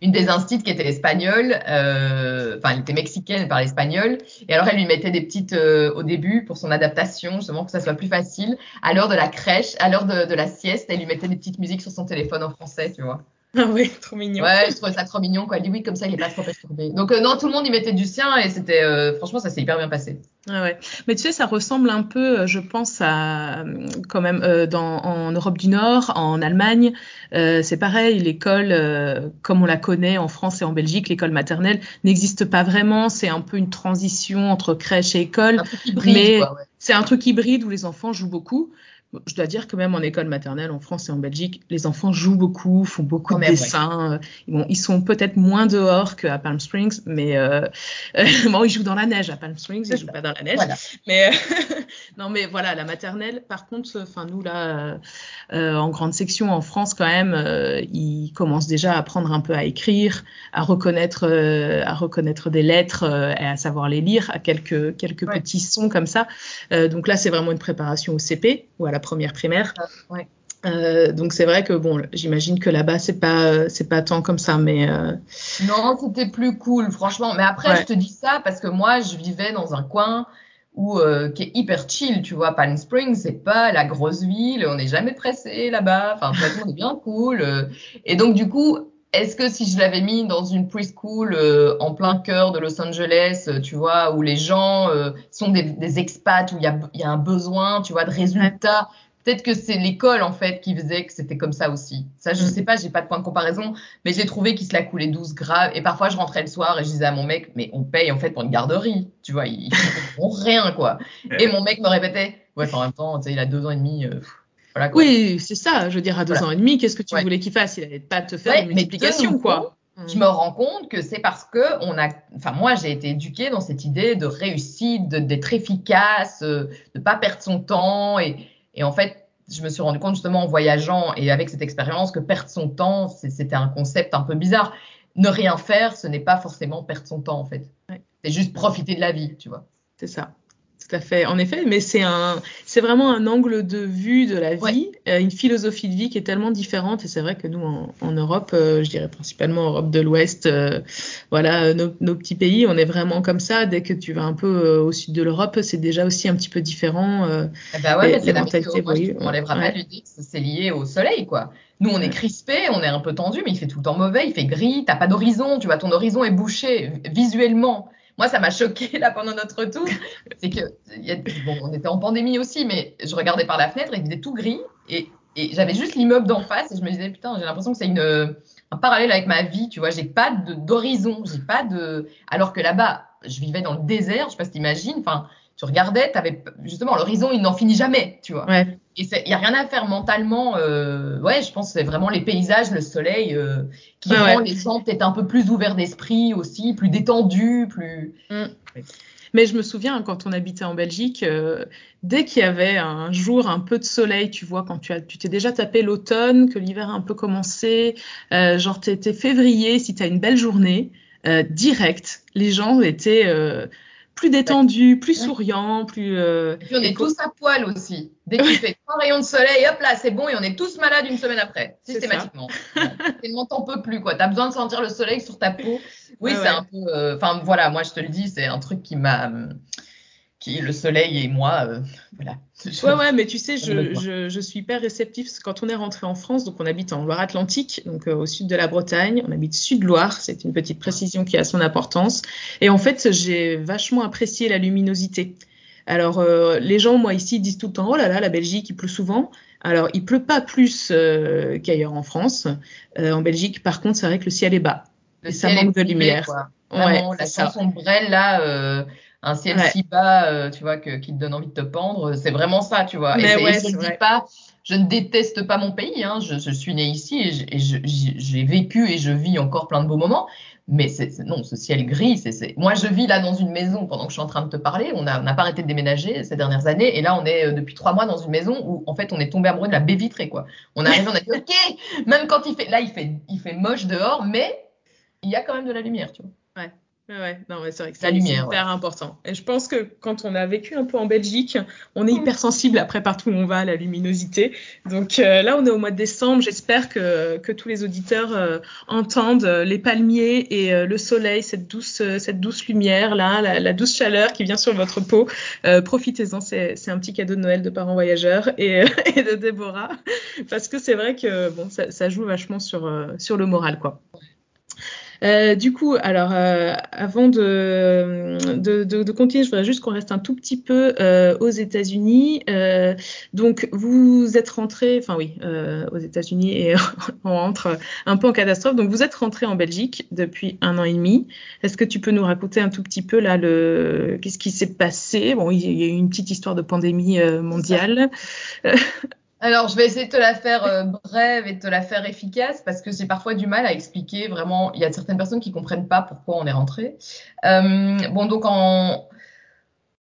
une des instits qui était espagnole, euh, enfin elle était mexicaine, elle parlait espagnol, et alors elle lui mettait des petites euh, au début pour son adaptation, justement que ça soit plus facile. À l'heure de la crèche, à l'heure de, de, la sieste, elle lui mettait des petites musiques sur son téléphone en français, tu vois. Ah oui, trop mignon. Ouais, je trouvais ça trop mignon, quoi. Oui, comme ça, il est pas trop perturbé. Donc, euh, non, tout le monde y mettait du sien et c'était, euh, franchement, ça s'est hyper bien passé. Ah ouais. Mais tu sais, ça ressemble un peu, euh, je pense, à, quand même, euh, dans, en Europe du Nord, en Allemagne. Euh, c'est pareil, l'école, comme on la connaît en France et en Belgique, l'école maternelle n'existe pas vraiment. C'est un peu une transition entre crèche et école. Un truc hybride, mais quoi, ouais. c'est un truc hybride où les enfants jouent beaucoup. Je dois dire que même en école maternelle, en France et en Belgique, les enfants jouent beaucoup, font beaucoup de dessins. Euh, Bon, ils sont peut-être moins dehors qu'à Palm Springs, mais euh, euh, bon, ils jouent dans la neige à Palm Springs, ils jouent pas dans la neige. Voilà. Mais euh, non, mais voilà, la maternelle. Par contre, enfin nous là, euh, en grande section en France quand même, euh, ils commencent déjà à apprendre un peu à écrire, à reconnaître, euh, à reconnaître des lettres euh, et à savoir les lire, à quelques quelques Ouais. petits sons comme ça. Euh, donc là, c'est vraiment une préparation au CP ou à la première primaire. Ouais. Euh, donc c'est vrai que bon, j'imagine que là-bas c'est pas euh, c'est pas tant comme ça, mais euh, Non, c'était plus cool, franchement. Mais après, Ouais. je te dis ça parce que moi, je vivais dans un coin où, euh, qui est hyper chill, tu vois. Palm Springs, c'est pas la grosse ville, on n'est jamais pressé là-bas. Enfin, de toute façon, on est bien cool. Et donc, du coup, est-ce que si je l'avais mis dans une preschool euh, en plein cœur de Los Angeles, euh, tu vois, où les gens euh, sont des, des expats, où il y a, il y a un besoin, tu vois, de résultats, peut-être que c'est l'école en fait qui faisait que c'était comme ça aussi. Ça, je Mm. sais pas, j'ai pas de point de comparaison, mais j'ai trouvé qu'il se la coulait douce grave. Et parfois, je rentrais le soir et je disais à mon mec, mais on paye en fait pour une garderie, tu vois, ils font rien quoi. Et mon mec me répétait, ouais, en même temps, tu sais, il a deux ans et demi. euh, pff, voilà oui, c'est ça. Je veux dire, à deux Voilà. ans et demi, qu'est-ce que tu Ouais. voulais qu'il fasse? Il allait pas te faire Ouais, une multiplication, quoi. je me rends compte que c'est parce que on a, enfin moi j'ai été éduquée dans cette idée de réussite, d'être efficace, euh, de pas perdre son temps et, et en fait je me suis rendu compte justement en voyageant et avec cette expérience que perdre son temps c'était un concept un peu bizarre. Ne rien faire, ce n'est pas forcément perdre son temps en fait. Ouais. C'est juste profiter de la vie, tu vois. C'est ça. Tout à fait. En effet, mais c'est un, c'est vraiment un angle de vue de la vie, euh, une philosophie de vie qui est tellement différente. Et c'est vrai que nous, en, en Europe, euh, je dirais principalement Europe de l'Ouest, euh, voilà, nos, nos petits pays, on est vraiment comme ça. Dès que tu vas un peu euh, au sud de l'Europe, c'est déjà aussi un petit peu différent. ben ouais, c'est la mentalités, météo. Moi, oui, qu'on enlèvera ouais. pas c'est lié au soleil, quoi. Nous, on est crispé, on est un peu tendu, mais il fait tout le temps mauvais, il fait gris, t'as pas d'horizon, tu vois, ton horizon est bouché visuellement. Moi, ça m'a choqué là pendant notre retour. C'est que, on était en pandémie aussi, mais je regardais par la fenêtre, il faisait tout gris et, et j'avais juste l'immeuble d'en face et je me disais, putain, j'ai l'impression que c'est une, un parallèle avec ma vie, tu vois, j'ai pas d'horizon, j'ai pas de, alors que là-bas, je vivais dans le désert, je sais pas si t'imagines, enfin, tu regardais, t'avais, justement, l'horizon, il n'en finit jamais, tu vois. Et il n'y a rien à faire mentalement. Euh, ouais, je pense que c'est vraiment les paysages, le soleil, euh, qui rend ouais. les gens peut-être un peu plus ouverts d'esprit aussi, plus détendus, plus. Mais je me souviens quand on habitait en Belgique, euh, dès qu'il y avait un jour un peu de soleil, tu vois, quand tu as, tu t'es déjà tapé l'automne, que l'hiver a un peu commencé, euh, genre t'étais février, si tu as une belle journée, euh, direct, les gens étaient plus détendus, plus Ouais. souriants, plus. euh, Et puis on est tous à poil aussi. Dès qu'il fait trois rayons de soleil, hop là, c'est bon, et on est tous malades une semaine après, systématiquement. Tellement t'en peux plus, quoi. T'as besoin de sentir le soleil sur ta peau. Oui, Ouais, c'est un peu. euh, Enfin, voilà, moi je te le dis, c'est un truc qui m'a. Qui, le soleil et moi, euh, voilà. Ouais, ouais, mais tu sais, je, je, je suis hyper réceptif quand on est rentré en France, donc on habite en Loire-Atlantique, donc euh, au sud de la Bretagne, on habite sud-Loire, c'est une petite précision qui a son importance. Et en fait, j'ai vachement apprécié la luminosité. Alors, euh, les gens, moi, ici, disent tout le temps, oh là là, la Belgique, il pleut souvent. Alors, il pleut pas plus euh, qu'ailleurs en France. Euh, en Belgique, par contre, c'est vrai que le ciel est bas. Le Et ça manque est de lumière. quoi. Ouais, la ça. Brel, là, euh, un ciel Ouais. si bas, euh, tu vois, que, qui te donne envie de te pendre, c'est vraiment ça, tu vois. Et, Mais et ouais, je ne dis pas, je ne déteste pas mon pays, hein, je, je suis née ici et j'ai vécu et je vis encore plein de beaux moments. Mais non, ce ciel gris, c'est moi je vis là dans une maison pendant que je suis en train de te parler. On n'a on n'a pas arrêté de déménager ces dernières années et là on est euh, depuis trois mois dans une maison où en fait on est tombé amoureux de la baie vitrée quoi. On arrive, on a dit ok, même quand il fait là il fait il fait moche dehors, mais il y a quand même de la lumière, tu vois. Ouais, non, mais c'est vrai que La c'est lumière, hyper important. Et je pense que quand on a vécu un peu en Belgique, on est hyper sensible après partout où on va à la luminosité. Donc euh, là, on est au mois de décembre. J'espère que, que tous les auditeurs euh, entendent euh, les palmiers et euh, le soleil, cette douce, cette douce lumière là, la, la douce chaleur qui vient sur votre peau. Profitez-en, c'est c'est un petit cadeau de Noël de parents voyageurs et, et de Déborah, parce que c'est vrai que bon, ça, ça joue vachement sur sur le moral, quoi. Euh, du coup, alors, euh, avant de, de, de, de, continuer, je voudrais juste qu'on reste un tout petit peu euh, aux États-Unis. Euh, donc, vous êtes rentré, enfin oui, euh, aux États-Unis et on rentre un peu en catastrophe. Donc, vous êtes rentré en Belgique depuis un an et demi. Est-ce que tu peux nous raconter un tout petit peu là le qu'est-ce qui s'est passé? Bon, il y a eu une petite histoire de pandémie mondiale. Alors, je vais essayer de te la faire euh, brève et de te la faire efficace parce que j'ai parfois du mal à expliquer vraiment. Il y a certaines personnes qui comprennent pas pourquoi on est rentré. Euh, bon, donc en,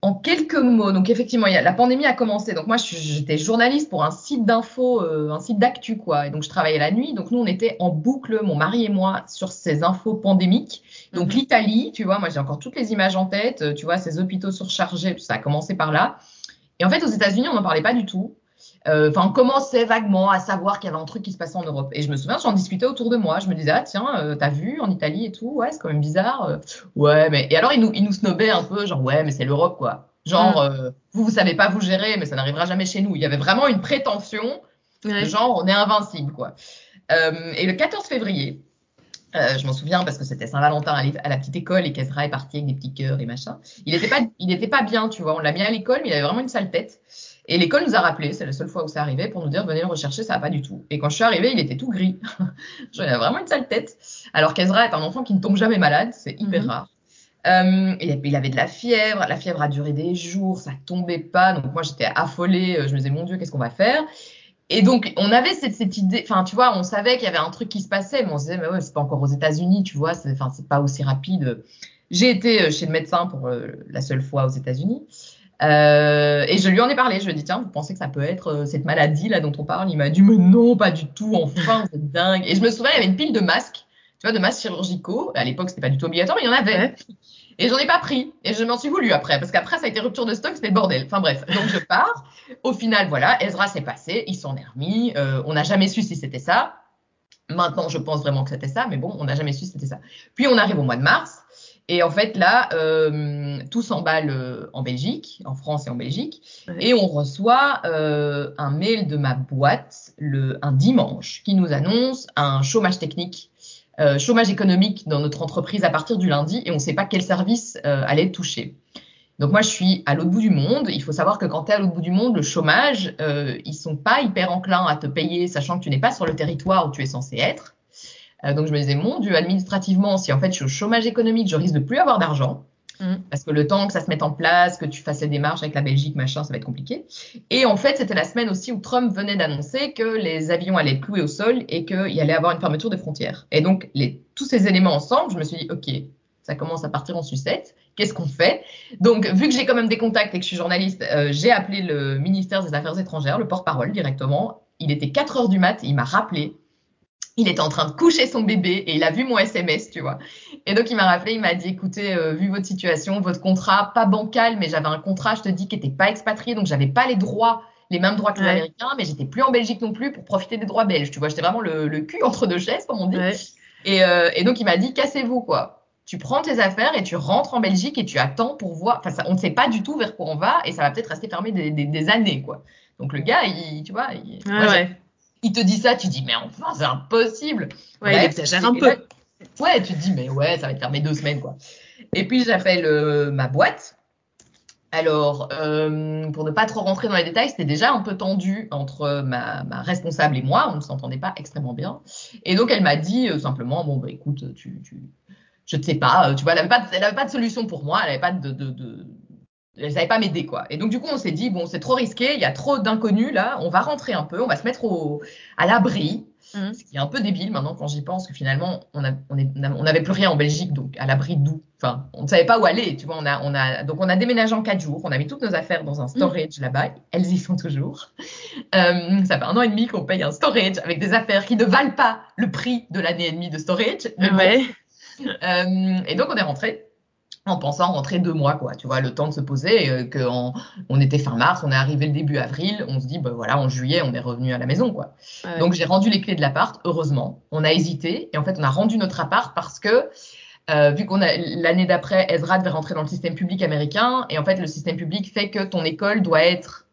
en quelques mots, donc effectivement, il y a, la pandémie a commencé. Donc moi, j'étais journaliste pour un site d'info, euh, un site d'actu, quoi. Et donc je travaillais la nuit. Donc nous, on était en boucle, mon mari et moi, sur ces infos pandémiques. Donc Mhm. l'Italie, tu vois, moi j'ai encore toutes les images en tête. euh, Tu vois, ces hôpitaux surchargés, ça a commencé par là. Et en fait, aux États-Unis, on n'en parlait pas du tout. Euh, Enfin, on commençait vaguement à savoir qu'il y avait un truc qui se passait en Europe. Et je me souviens, j'en discutais autour de moi. Je me disais, ah tiens, euh, t'as vu en Italie et tout Ouais, c'est quand même bizarre. Euh, ouais, mais et alors ils nous, ils nous snobaient un peu, genre ouais, mais c'est l'Europe quoi. Genre, euh, vous, vous savez pas vous gérer, mais ça n'arrivera jamais chez nous. Il y avait vraiment une prétention Ouais. genre, on est invincible quoi. Euh, et le 14 février, euh, je m'en souviens parce que c'était Saint-Valentin à, la petite école et qu'Ezra est parti avec des petits cœurs et machin. Il était pas, il était pas bien, tu vois. On l'a mis à l'école, mais il avait vraiment une sale tête. Et l'école nous a rappelé, c'est la seule fois où c'est arrivé, pour nous dire venez le rechercher, ça va pas du tout. Et quand je suis arrivée, il était tout gris. Avait vraiment une sale tête. Alors qu'Ezra est un enfant qui ne tombe jamais malade, c'est hyper Mhm. rare. Euh, et il avait de la fièvre, la fièvre a duré des jours, ça tombait pas. Donc moi j'étais affolée, euh, je me disais mon Dieu, qu'est-ce qu'on va faire? Et donc on avait cette, cette idée, enfin tu vois, on savait qu'il y avait un truc qui se passait, mais on se disait mais ouais, c'est pas encore aux États-Unis, tu vois, c'est enfin c'est pas aussi rapide. J'ai été euh, chez le médecin pour euh, la seule fois aux États-Unis. Euh, et je lui en ai parlé. Je lui ai dit, tiens, vous pensez que ça peut être euh, cette maladie là dont on parle? Il m'a dit, mais non, pas du tout. Enfin, c'est dingue. Et je me souviens, il y avait une pile de masques, tu vois, de masques chirurgicaux. À l'époque, c'était pas du tout obligatoire, mais il y en avait. Ouais. Et j'en ai pas pris. Et je m'en suis voulu après, parce qu'après, ça a été rupture de stock, c'était le bordel. Enfin bref, donc je pars. Au final, voilà, Ezra s'est passé, il s'en est remis. Euh, on n'a jamais su si c'était ça. Maintenant, je pense vraiment que c'était ça, mais bon, on n'a jamais su si c'était ça. Puis on arrive au mois de mars. Et en fait, là, euh, tout s'emballe euh, en Belgique, en France et en Belgique. Ouais. Et on reçoit euh, un mail de ma boîte le, un dimanche qui nous annonce un chômage technique, euh, chômage économique dans notre entreprise à partir du lundi. Et on ne sait pas quel service euh, allait être touché. Donc moi, je suis à l'autre bout du monde. Il faut savoir que quand tu es à l'autre bout du monde, le chômage, euh, ils sont pas hyper enclins à te payer, sachant que tu n'es pas sur le territoire où tu es censé être. Euh, donc je me disais, mon Dieu, administrativement, si en fait je suis au chômage économique, je risque de plus avoir d'argent. Mm. Parce que le temps que ça se mette en place, que tu fasses les démarches avec la Belgique, machin, ça va être compliqué. Et en fait, c'était la semaine aussi où Trump venait d'annoncer que les avions allaient être cloués au sol et qu'il y allait avoir une fermeture des frontières. Et donc, les, tous ces éléments ensemble, je me suis dit, OK, ça commence à partir en sucette. Qu'est-ce qu'on fait? Donc, vu que j'ai quand même des contacts et que je suis journaliste, euh, j'ai appelé le ministère des Affaires étrangères, le porte-parole directement. Il était 4 heures du mat, il m'a rappelé. Il était en train de coucher son bébé et il a vu mon SMS, tu vois. Et donc il m'a rappelé, il m'a dit, écoutez, euh, vu votre situation, votre contrat, pas bancal, mais j'avais un contrat, je te dis, qui n'était pas expatrié, donc j'avais pas les droits, les mêmes droits que les Ouais. Américains, mais j'étais plus en Belgique non plus pour profiter des droits belges, tu vois. J'étais vraiment le, le cul entre deux chaises, comme on dit. Ouais. Et, euh, et donc il m'a dit, cassez-vous, quoi. Tu prends tes affaires et tu rentres en Belgique et tu attends pour voir. Enfin, ça, on ne sait pas du tout vers quoi on va et ça va peut-être rester fermé des, des, des années, quoi. Donc le gars, il, tu vois, il, moi, j'ai- ouais. Il te dit ça, tu dis, mais enfin, c'est impossible. Ouais, il Bref, exagère un peu. là, ouais, tu te dis, mais ouais, ça va être fermé deux semaines, quoi. Et puis, j'appelle euh, ma boîte. Alors, euh, pour ne pas trop rentrer dans les détails, c'était déjà un peu tendu entre ma, ma responsable et moi. On ne s'entendait pas extrêmement bien. Et donc, elle m'a dit euh, simplement, bon, bah, écoute, tu, tu, je ne sais pas, euh, tu vois, elle n'avait pas, pas de solution pour moi, elle n'avait pas de, de, de elle savait pas m'aider quoi. Et donc du coup on s'est dit bon c'est trop risqué, il y a trop d'inconnus là, on va rentrer un peu, on va se mettre au, à l'abri, Mhm. ce qui est un peu débile maintenant quand j'y pense que finalement on a, on on n'avait plus rien en Belgique donc à l'abri d'où? Enfin on ne savait pas où aller, tu vois. On a, on a donc on a déménagé en quatre jours, on a mis toutes nos affaires dans un storage là-bas, elles y sont toujours. Euh, ça fait un an et demi qu'on paye un storage avec des affaires qui ne valent pas le prix de l'année et demie de storage. Mais bon. Euh, et donc on est rentré. En pensant rentrer deux mois, quoi. Tu vois, le temps de se poser, euh, qu'on on était fin mars, on est arrivé le début avril, on se dit, bah voilà, en juillet, on est revenu à la maison, quoi. Ouais. Donc j'ai rendu les clés de l'appart, heureusement. On a hésité et en fait, on a rendu notre appart parce que euh, vu qu'on a l'année d'après, Ezra devait rentrer dans le système public américain et en fait, le système public fait que ton école doit être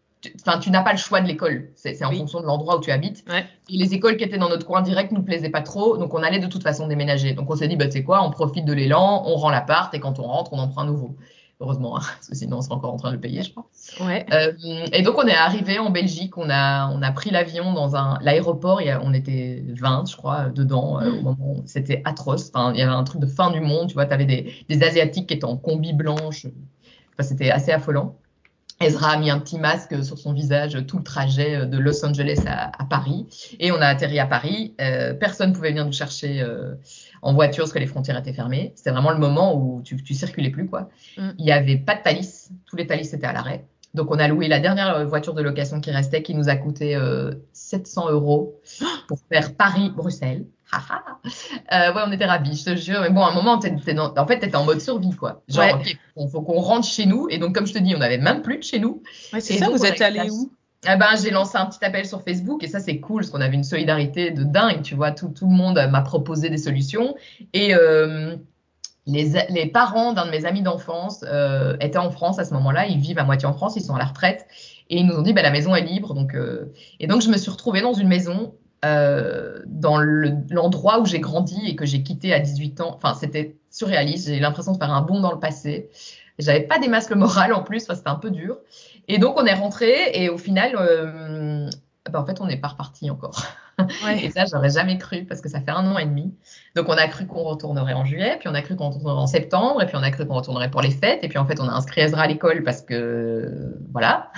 Enfin, tu n'as pas le choix de l'école. C'est c'est en Oui. fonction de l'endroit où tu habites. Ouais. Et les écoles qui étaient dans notre coin direct nous plaisaient pas trop, donc on allait de toute façon déménager. Donc on s'est dit, bah, tu sais quoi, on profite de l'élan, on rend l'appart et quand on rentre, on en prend un nouveau. Heureusement, hein, parce que sinon on serait encore en train de le payer, je. Ouais. Euh, et donc on est arrivé en Belgique, on a, on a pris l'avion dans un l'aéroport, on était 20 je crois dedans euh, au moment où c'était atroce. Enfin, il y avait un truc de fin du monde, tu vois, tu avais des, des asiatiques qui étaient en combi blanche. Enfin, c'était assez affolant. Ezra a mis un petit masque sur son visage tout le trajet de Los Angeles à, à Paris et on a atterri à Paris. Euh, personne pouvait venir nous chercher euh, en voiture parce que les frontières étaient fermées. C'était vraiment le moment où tu, tu circulais plus quoi. Mm. Il y avait pas de Thalys, tous les Thalys étaient à l'arrêt. Donc on a loué la dernière euh, voiture de location qui restait, qui nous a coûté euh, 700 euros pour faire Paris-Bruxelles. Euh, ouais, on était ravis, je te jure. Mais bon, à un moment, dans- en fait, t'étais en mode survie, quoi. Genre, Ouais. ok, il faut qu'on rentre chez nous. Et donc, comme je te dis, on avait même plus de chez nous. Ouais, c'est Et ça, donc, vous êtes allé où? Eh ben, j'ai lancé un petit appel sur Facebook et ça, c'est cool parce qu'on avait une solidarité de dingue. Tu vois, tout, tout le monde m'a proposé des solutions. Et euh, les, les parents d'un de mes amis d'enfance euh, étaient en France à ce moment-là. Ils vivent à moitié en France, ils sont à la retraite. Et ils nous ont dit, bah, la maison est libre. Donc, euh, Et donc, je me suis retrouvée dans une maison euh, dans le- l'endroit où j'ai grandi et que j'ai quitté à 18 ans. Enfin, c'était surréaliste. J'ai eu l'impression de faire un bond dans le passé. J'avais pas des masques le moral en plus, enfin, c'était un peu dur. Et donc, on est rentré et au final, euh, bah, en fait, on n'est pas reparti encore. Et Ouais. ça, j'aurais jamais cru parce que ça fait un an et demi. Donc, on a cru qu'on retournerait en juillet, puis on a cru qu'on retournerait en septembre, et puis on a cru qu'on retournerait pour les fêtes. Et puis, en fait, on a inscrit Ezra à l'école parce que, voilà.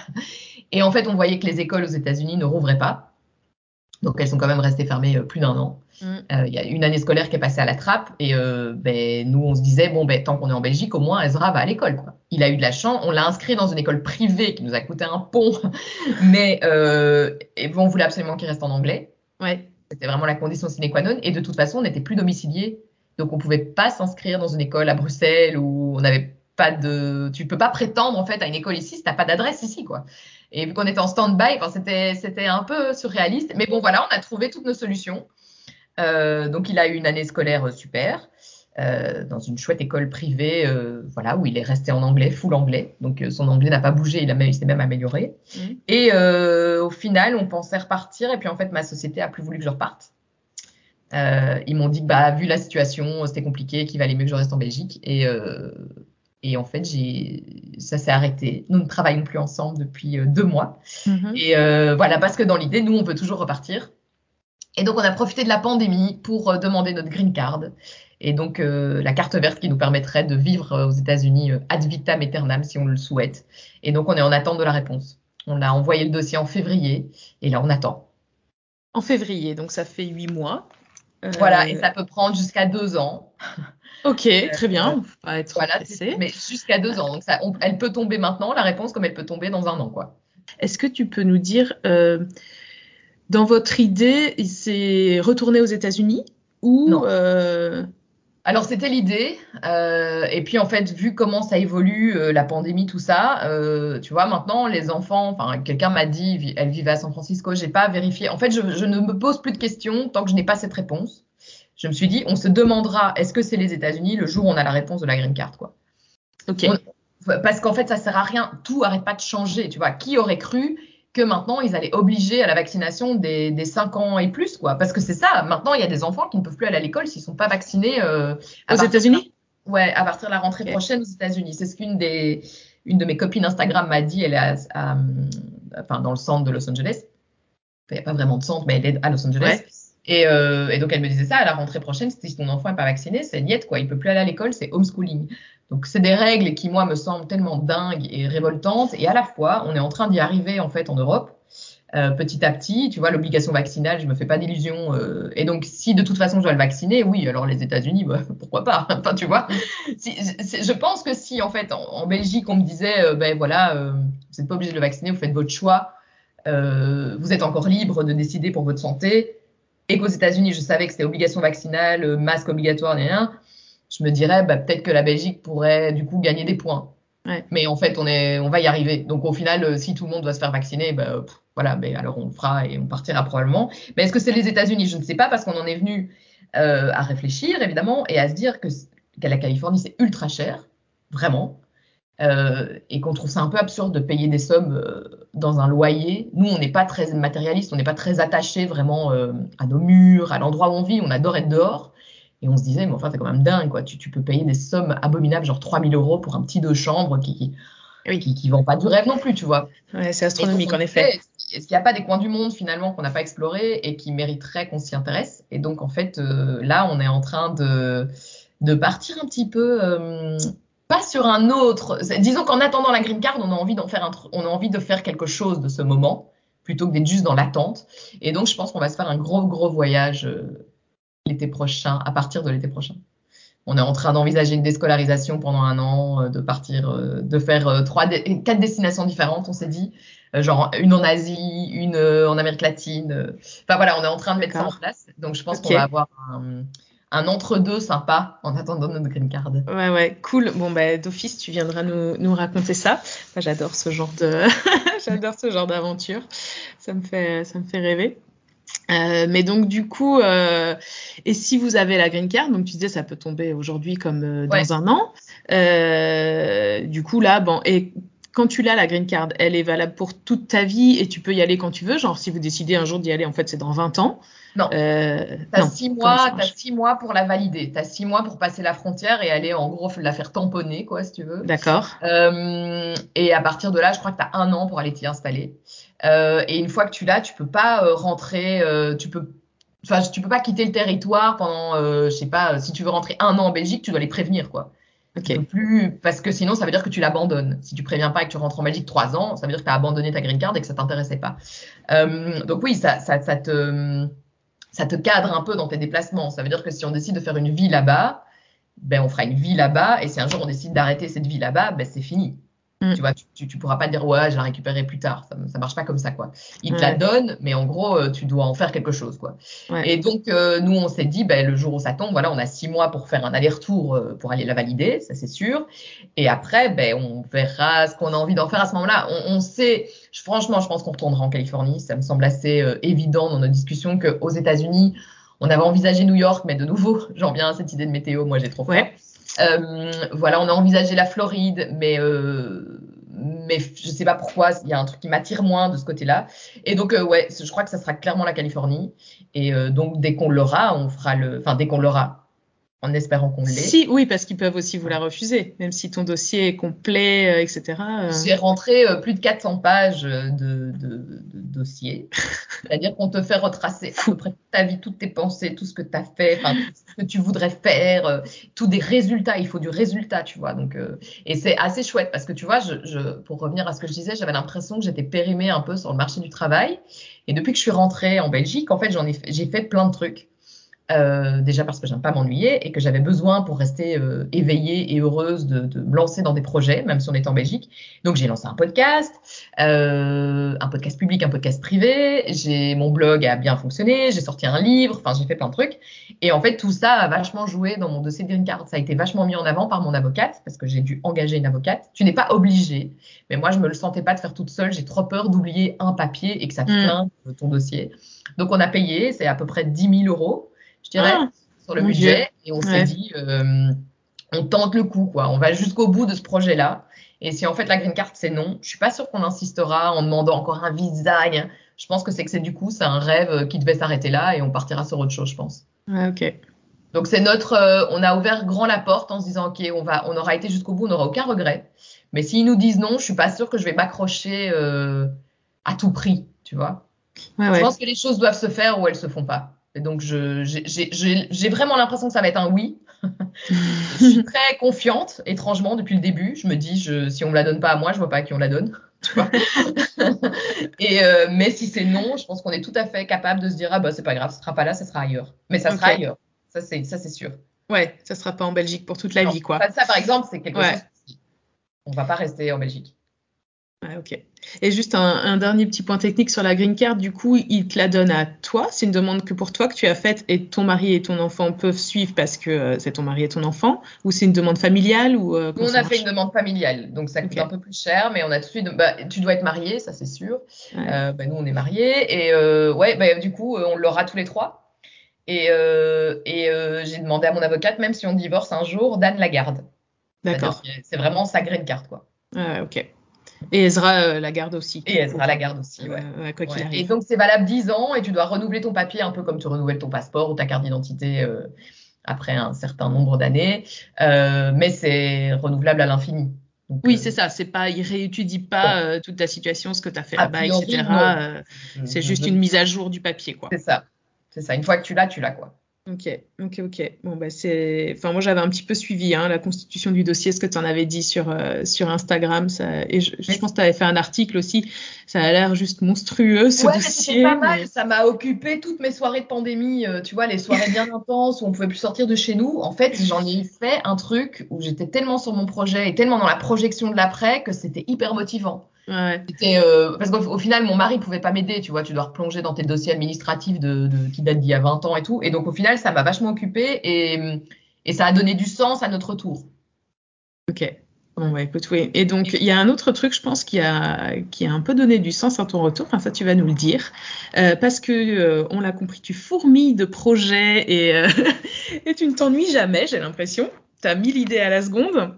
Et en fait, on voyait que les écoles aux États-Unis ne rouvraient pas. Donc, elles sont quand même restées fermées euh, plus d'un an. Mm. Euh, Il y a une année scolaire qui est passée à la trappe et euh, ben, nous on se disait bon ben tant qu'on est en Belgique au moins Ezra va à l'école quoi. Il a eu de la chance, on l'a inscrit dans une école privée qui nous a coûté un pont, mais euh, et bon, on voulait absolument qu'il reste en anglais. Ouais. C'était vraiment la condition sine qua non et de toute façon on n'était plus domicilié donc on pouvait pas s'inscrire dans une école à Bruxelles où on n'avait pas de, tu peux pas prétendre en fait à une école ici si t'as pas d'adresse ici quoi. Et vu qu'on était en stand-by, enfin, c'était c'était un peu surréaliste. Mais bon voilà, on a trouvé toutes nos solutions. Euh, donc il a eu une année scolaire euh, super euh, dans une chouette école privée, euh, voilà où il est resté en anglais, full anglais. Donc euh, son anglais n'a pas bougé, il a même, il s'est même amélioré. Mhm. Et au final, on pensait repartir. Et puis en fait, ma société a plus voulu que je reparte. Ils m'ont dit que bah vu la situation, c'était compliqué, qu'il valait mieux que je reste en Belgique. Et et en fait, j'ai ça s'est arrêté. Nous ne travaillons plus ensemble depuis euh, deux mois. Mhm. Et euh, voilà, parce que dans l'idée, nous, on peut toujours repartir. Et donc, on a profité de la pandémie pour euh, demander notre green card. Et donc, euh, la carte verte qui nous permettrait de vivre euh, aux États-Unis ad vitam aeternam si on le souhaite. Et donc, on est en attente de la réponse. On a envoyé le dossier en février et là, on attend. En février, donc ça fait huit mois. Euh, Voilà, et ça peut prendre jusqu'à deux ans. Ok, très bien. On va être Voilà, c'est- mais jusqu'à deux ans. Donc, ça, on- elle peut tomber maintenant, la réponse, comme elle peut tomber dans un an, quoi. Est-ce que tu peux nous dire, euh, dans votre idée, il s'est retourné aux États-Unis ou Non. euh, Alors c'était l'idée, euh, et puis en fait vu comment ça évolue, euh, la pandémie, tout ça, euh, tu vois maintenant les enfants, enfin quelqu'un m'a dit, elle vivait à San Francisco, j'ai pas vérifié. En fait je, je ne me pose plus de questions tant que je n'ai pas cette réponse. Je me suis dit, on se demandera, est-ce que c'est les États-Unis le jour où on a la réponse de la green card, quoi. Ok. On- Parce qu'en fait ça sert à rien, tout arrête pas de changer, tu vois. Qui aurait cru que maintenant ils allaient obliger à la vaccination des, des 5 ans et plus, quoi? Parce que c'est ça, maintenant il y a des enfants qui ne peuvent plus aller à l'école s'ils sont pas vaccinés. euh, à Aux États-Unis? Ouais, à partir de la rentrée prochaine aux États-Unis. C'est ce qu'une des une de mes copines Instagram m'a dit. Elle est à, à- enfin, dans le centre de Los Angeles. Il n'y a pas vraiment de centre, mais elle est à Los Angeles. Ouais. Et, euh, et donc elle me disait ça à la rentrée prochaine, si ton enfant n'est pas vacciné, c'est niette quoi, il peut plus aller à l'école, c'est homeschooling. Donc c'est des règles qui moi me semblent tellement dingues et révoltantes, et à la fois on est en train d'y arriver en fait en Europe. euh, petit à petit, tu vois, l'obligation vaccinale, je me fais pas d'illusions. euh, et donc, si de toute façon je dois le vacciner, oui, alors les États-Unis, bah, pourquoi pas? Enfin, tu vois, je pense que si en fait en, en Belgique on me disait, euh, ben voilà, euh, vous n'êtes pas obligé de le vacciner, vous faites votre choix, euh, vous êtes encore libre de décider pour votre santé, et qu'aux États-Unis je savais que c'était obligation vaccinale, euh, masque obligatoire, rien, je me dirais bah, peut-être que la Belgique pourrait du coup gagner des points. Ouais. Mais en fait, on, est, on va y arriver. Donc au final, euh, si tout le monde doit se faire vacciner, bah, pff, voilà, mais alors on le fera et on partira probablement. Mais est-ce que c'est les États-Unis? Je ne sais pas parce qu'on en est venu euh, à réfléchir évidemment et à se dire que, que la Californie c'est ultra cher, vraiment. Euh, et qu'on trouve ça un peu absurde de payer des sommes euh, dans un loyer. Nous, on n'est pas très matérialiste, on n'est pas très attaché vraiment euh, à nos murs, à l'endroit où on vit, on adore être dehors. Et on se disait, mais enfin, c'est quand même dingue, quoi. Tu, tu, peux payer des sommes abominables, genre 3000 euros pour un petit deux chambres qui, qui, oui. qui, qui vend pas du rêve non plus, tu vois. Ouais, c'est astronomique, en effet. Est-ce qu'il n'y a pas des coins du monde, finalement, qu'on n'a pas explorés et qui mériteraient qu'on s'y intéresse? Et donc, en fait, là, on est en train de, de partir un petit peu pas sur un autre. Disons qu'en attendant la green card, on a envie d'en faire un, on a envie de faire quelque chose de ce moment plutôt que d'être juste dans l'attente. Et donc, je pense qu'on va se faire un gros, gros voyage euh, l'été prochain, à partir de l'été prochain. On est en train d'envisager une déscolarisation pendant un an, euh, de partir, euh, de faire trois, quatre destinations différentes, on s'est dit. Genre une en Asie, une en Amérique latine. Enfin voilà, on est en train de mettre ça en place. Donc je pense okay. qu'on va avoir un, un entre-deux sympa en attendant notre green card. Ouais, ouais, cool. Bon, bah, d'office, tu viendras nous, nous raconter ça. J'adore ce genre de, j'adore ce genre d'aventure. Ça me fait, ça me fait rêver. Euh, mais donc du coup, euh, et si vous avez la green card, donc tu disais ça peut tomber aujourd'hui comme euh, dans ouais. un an. du coup là, bon, et quand tu l'as la green card, elle est valable pour toute ta vie et tu peux y aller quand tu veux. Genre si vous décidez un jour d'y aller, en fait c'est dans 20 ans. Non. Euh, tu as six mois, as six mois pour la valider. Tu as six mois pour passer la frontière et aller en gros la faire tamponner, quoi, si tu veux. D'accord. Euh, et à partir de là, je crois que tu as un an pour aller t'y installer. Euh, et une fois que tu l'as, tu peux pas euh, rentrer, tu peux, enfin, tu peux pas quitter le territoire pendant, je sais pas, si tu veux rentrer un an en Belgique, tu dois les prévenir, quoi. Okay. Plus, parce que sinon, ça veut dire que tu l'abandonnes. Si tu préviens pas et que tu rentres en Belgique trois ans, ça veut dire que tu as abandonné ta green card et que ça t'intéressait pas. donc oui, ça, ça, ça te ça te cadre un peu dans tes déplacements. Ça veut dire que si on décide de faire une vie là-bas, ben on fera une vie là-bas. Et si un jour on décide d'arrêter cette vie là-bas, ben c'est fini. Mm. Tu vois, tu, tu, tu, pourras pas dire ouais, je la récupérerai plus tard. Ça, ça marche pas comme ça, quoi. Ils te ouais. la donnent, mais en gros, tu dois en faire quelque chose, quoi. Ouais. Et donc, euh, nous, on s'est dit, ben, le jour où ça tombe, voilà, on a six mois pour faire un aller-retour euh, pour aller la valider, ça c'est sûr. Et après, ben, on verra ce qu'on a envie d'en faire à ce moment-là. On, on, sait, je, franchement, je pense qu'on retournera en Californie. Ça me semble assez euh, évident dans nos discussions qu'aux États-Unis, on avait envisagé New York, mais de nouveau, j'en viens à cette idée de météo. Moi, j'ai trop peur. Ouais. Euh, voilà, on a envisagé la Floride, mais euh, mais je sais pas pourquoi, il y a un truc qui m'attire moins de ce côté-là. Et donc euh, ouais, je crois que ça sera clairement la Californie. Et euh, donc dès qu'on l'aura, on fera le, enfin dès qu'on l'aura, en espérant qu'on l'ait. Si, oui, parce qu'ils peuvent aussi vous la refuser, même si ton dossier est complet, euh, etc. J'ai rentré euh, plus de 400 pages de, de, de dossier. C'est-à-dire qu'on te fait retracer à peu près toute ta vie, toutes tes pensées, tout ce que tu as fait, ce que tu voudrais faire, euh, tous des résultats. Il faut du résultat, tu vois. Donc, euh, et c'est assez chouette parce que tu vois, je, je, pour revenir à ce que je disais, j'avais l'impression que j'étais périmée un peu sur le marché du travail. Et depuis que je suis rentrée en Belgique, en fait, j'en ai, j'ai fait plein de trucs. Euh, déjà parce que j'aime pas m'ennuyer et que j'avais besoin pour rester euh, éveillée et heureuse de, de, me lancer dans des projets, même si on est en Belgique. Donc j'ai lancé un podcast, euh, un podcast public, un podcast privé. J'ai mon blog a bien fonctionné, j'ai sorti un livre, enfin j'ai fait plein de trucs. Et en fait tout ça a vachement joué dans mon dossier de green card. Ça a été vachement mis en avant par mon avocate parce que j'ai dû engager une avocate. Tu n'es pas obligé, mais moi je me le sentais pas de faire toute seule. J'ai trop peur d'oublier un papier et que ça te flingue mm. ton dossier. Donc on a payé, c'est à peu près 10 000 euros je dirais, ah, sur le budget. Dieu. Et on s'est ouais. dit, euh, on tente le coup, quoi. On va jusqu'au bout de ce projet-là. Et si en fait la green card c'est non, je suis pas sûre qu'on insistera en demandant encore un visa. Je pense que c'est que c'est du coup c'est un rêve qui devait s'arrêter là et on partira sur autre chose, je pense. Ouais, ok. Donc c'est notre, euh, on a ouvert grand la porte en se disant ok, on va, on aura été jusqu'au bout, on n'aura aucun regret. Mais s'ils nous disent non, je suis pas sûre que je vais m'accrocher euh, à tout prix, tu vois. Ouais, je ouais. pense que les choses doivent se faire ou elles se font pas. Et donc, j'ai vraiment l'impression que ça va être un oui. je suis très confiante, étrangement, depuis le début. Je me dis, je, si on me la donne pas à moi, je vois pas à qui on la donne. Tu vois et euh, mais si c'est non, je pense qu'on est tout à fait capable de se dire, ah bah c'est pas grave, ce sera pas là, ça sera ailleurs. Mais ça sera ailleurs. Ça, c'est sûr. Ouais, ça sera pas en Belgique pour toute la non, vie, quoi. Ça, par exemple, c'est quelque ouais. chose. On va pas rester en Belgique. Ouais, ok. Et juste un, un, dernier petit point technique sur la green card, du coup, il te la donne à toi. C'est une demande que pour toi que tu as faite et ton mari et ton enfant peuvent suivre parce que euh, c'est ton mari et ton enfant ou c'est une demande familiale ou euh, On a fait une demande familiale, donc ça coûte okay. un peu plus cher, mais on a tout de suite. Bah, tu dois être marié, ça c'est sûr. Ouais. Euh, bah, nous on est mariés et euh, ouais, bah, du coup on l'aura tous les trois. Et, et j'ai demandé à mon avocate, même si on divorce un jour, Dan la garde. D'accord. C'est vraiment sa green card quoi. Ah, ok. Et Ezra euh, la garde aussi. Et Ezra la garde aussi, ouais. Euh, quoi qu'il ouais. arrive. Et donc c'est valable 10 ans et tu dois renouveler ton papier un peu comme tu renouvelles ton passeport ou ta carte d'identité euh, après un certain nombre d'années. Mais c'est renouvelable à l'infini. Oui, c'est ça. C'est pas, il réétudie pas toute ta situation, ce que tu as fait là-bas, etc. C'est juste une mise à jour du papier, quoi. C'est ça. C'est ça. Une fois que tu l'as, tu l'as, quoi. Ok, ok, ok. Bon, bah, c'est. Enfin, moi, j'avais un petit peu suivi hein, la constitution du dossier, ce que tu en avais dit sur, euh, sur Instagram. Ça... Et je, je pense que tu avais fait un article aussi. Ça a l'air juste monstrueux, ce ouais, dossier. c'est pas mal. Ça m'a occupé toutes mes soirées de pandémie. Euh, tu vois, les soirées bien intenses où on pouvait plus sortir de chez nous. En fait, j'en ai fait un truc où j'étais tellement sur mon projet et tellement dans la projection de l'après que c'était hyper motivant. Ouais. Euh, parce qu'au final, mon mari pouvait pas m'aider, tu vois, tu dois replonger dans tes dossiers administratifs de, de qui datent d'il y a 20 ans et tout. Et donc, au final, ça m'a vachement occupé et, et ça a donné du sens à notre retour. Ok. Bon, bah, écoute, oui. Et donc, il y a un autre truc, je pense, qui a, qui a un peu donné du sens à ton retour. Enfin, ça, tu vas nous le dire. Euh, parce que, euh, on l'a compris, tu fourmilles de projets et, et tu ne t'ennuies jamais, j'ai l'impression. Tu as mille idées à la seconde.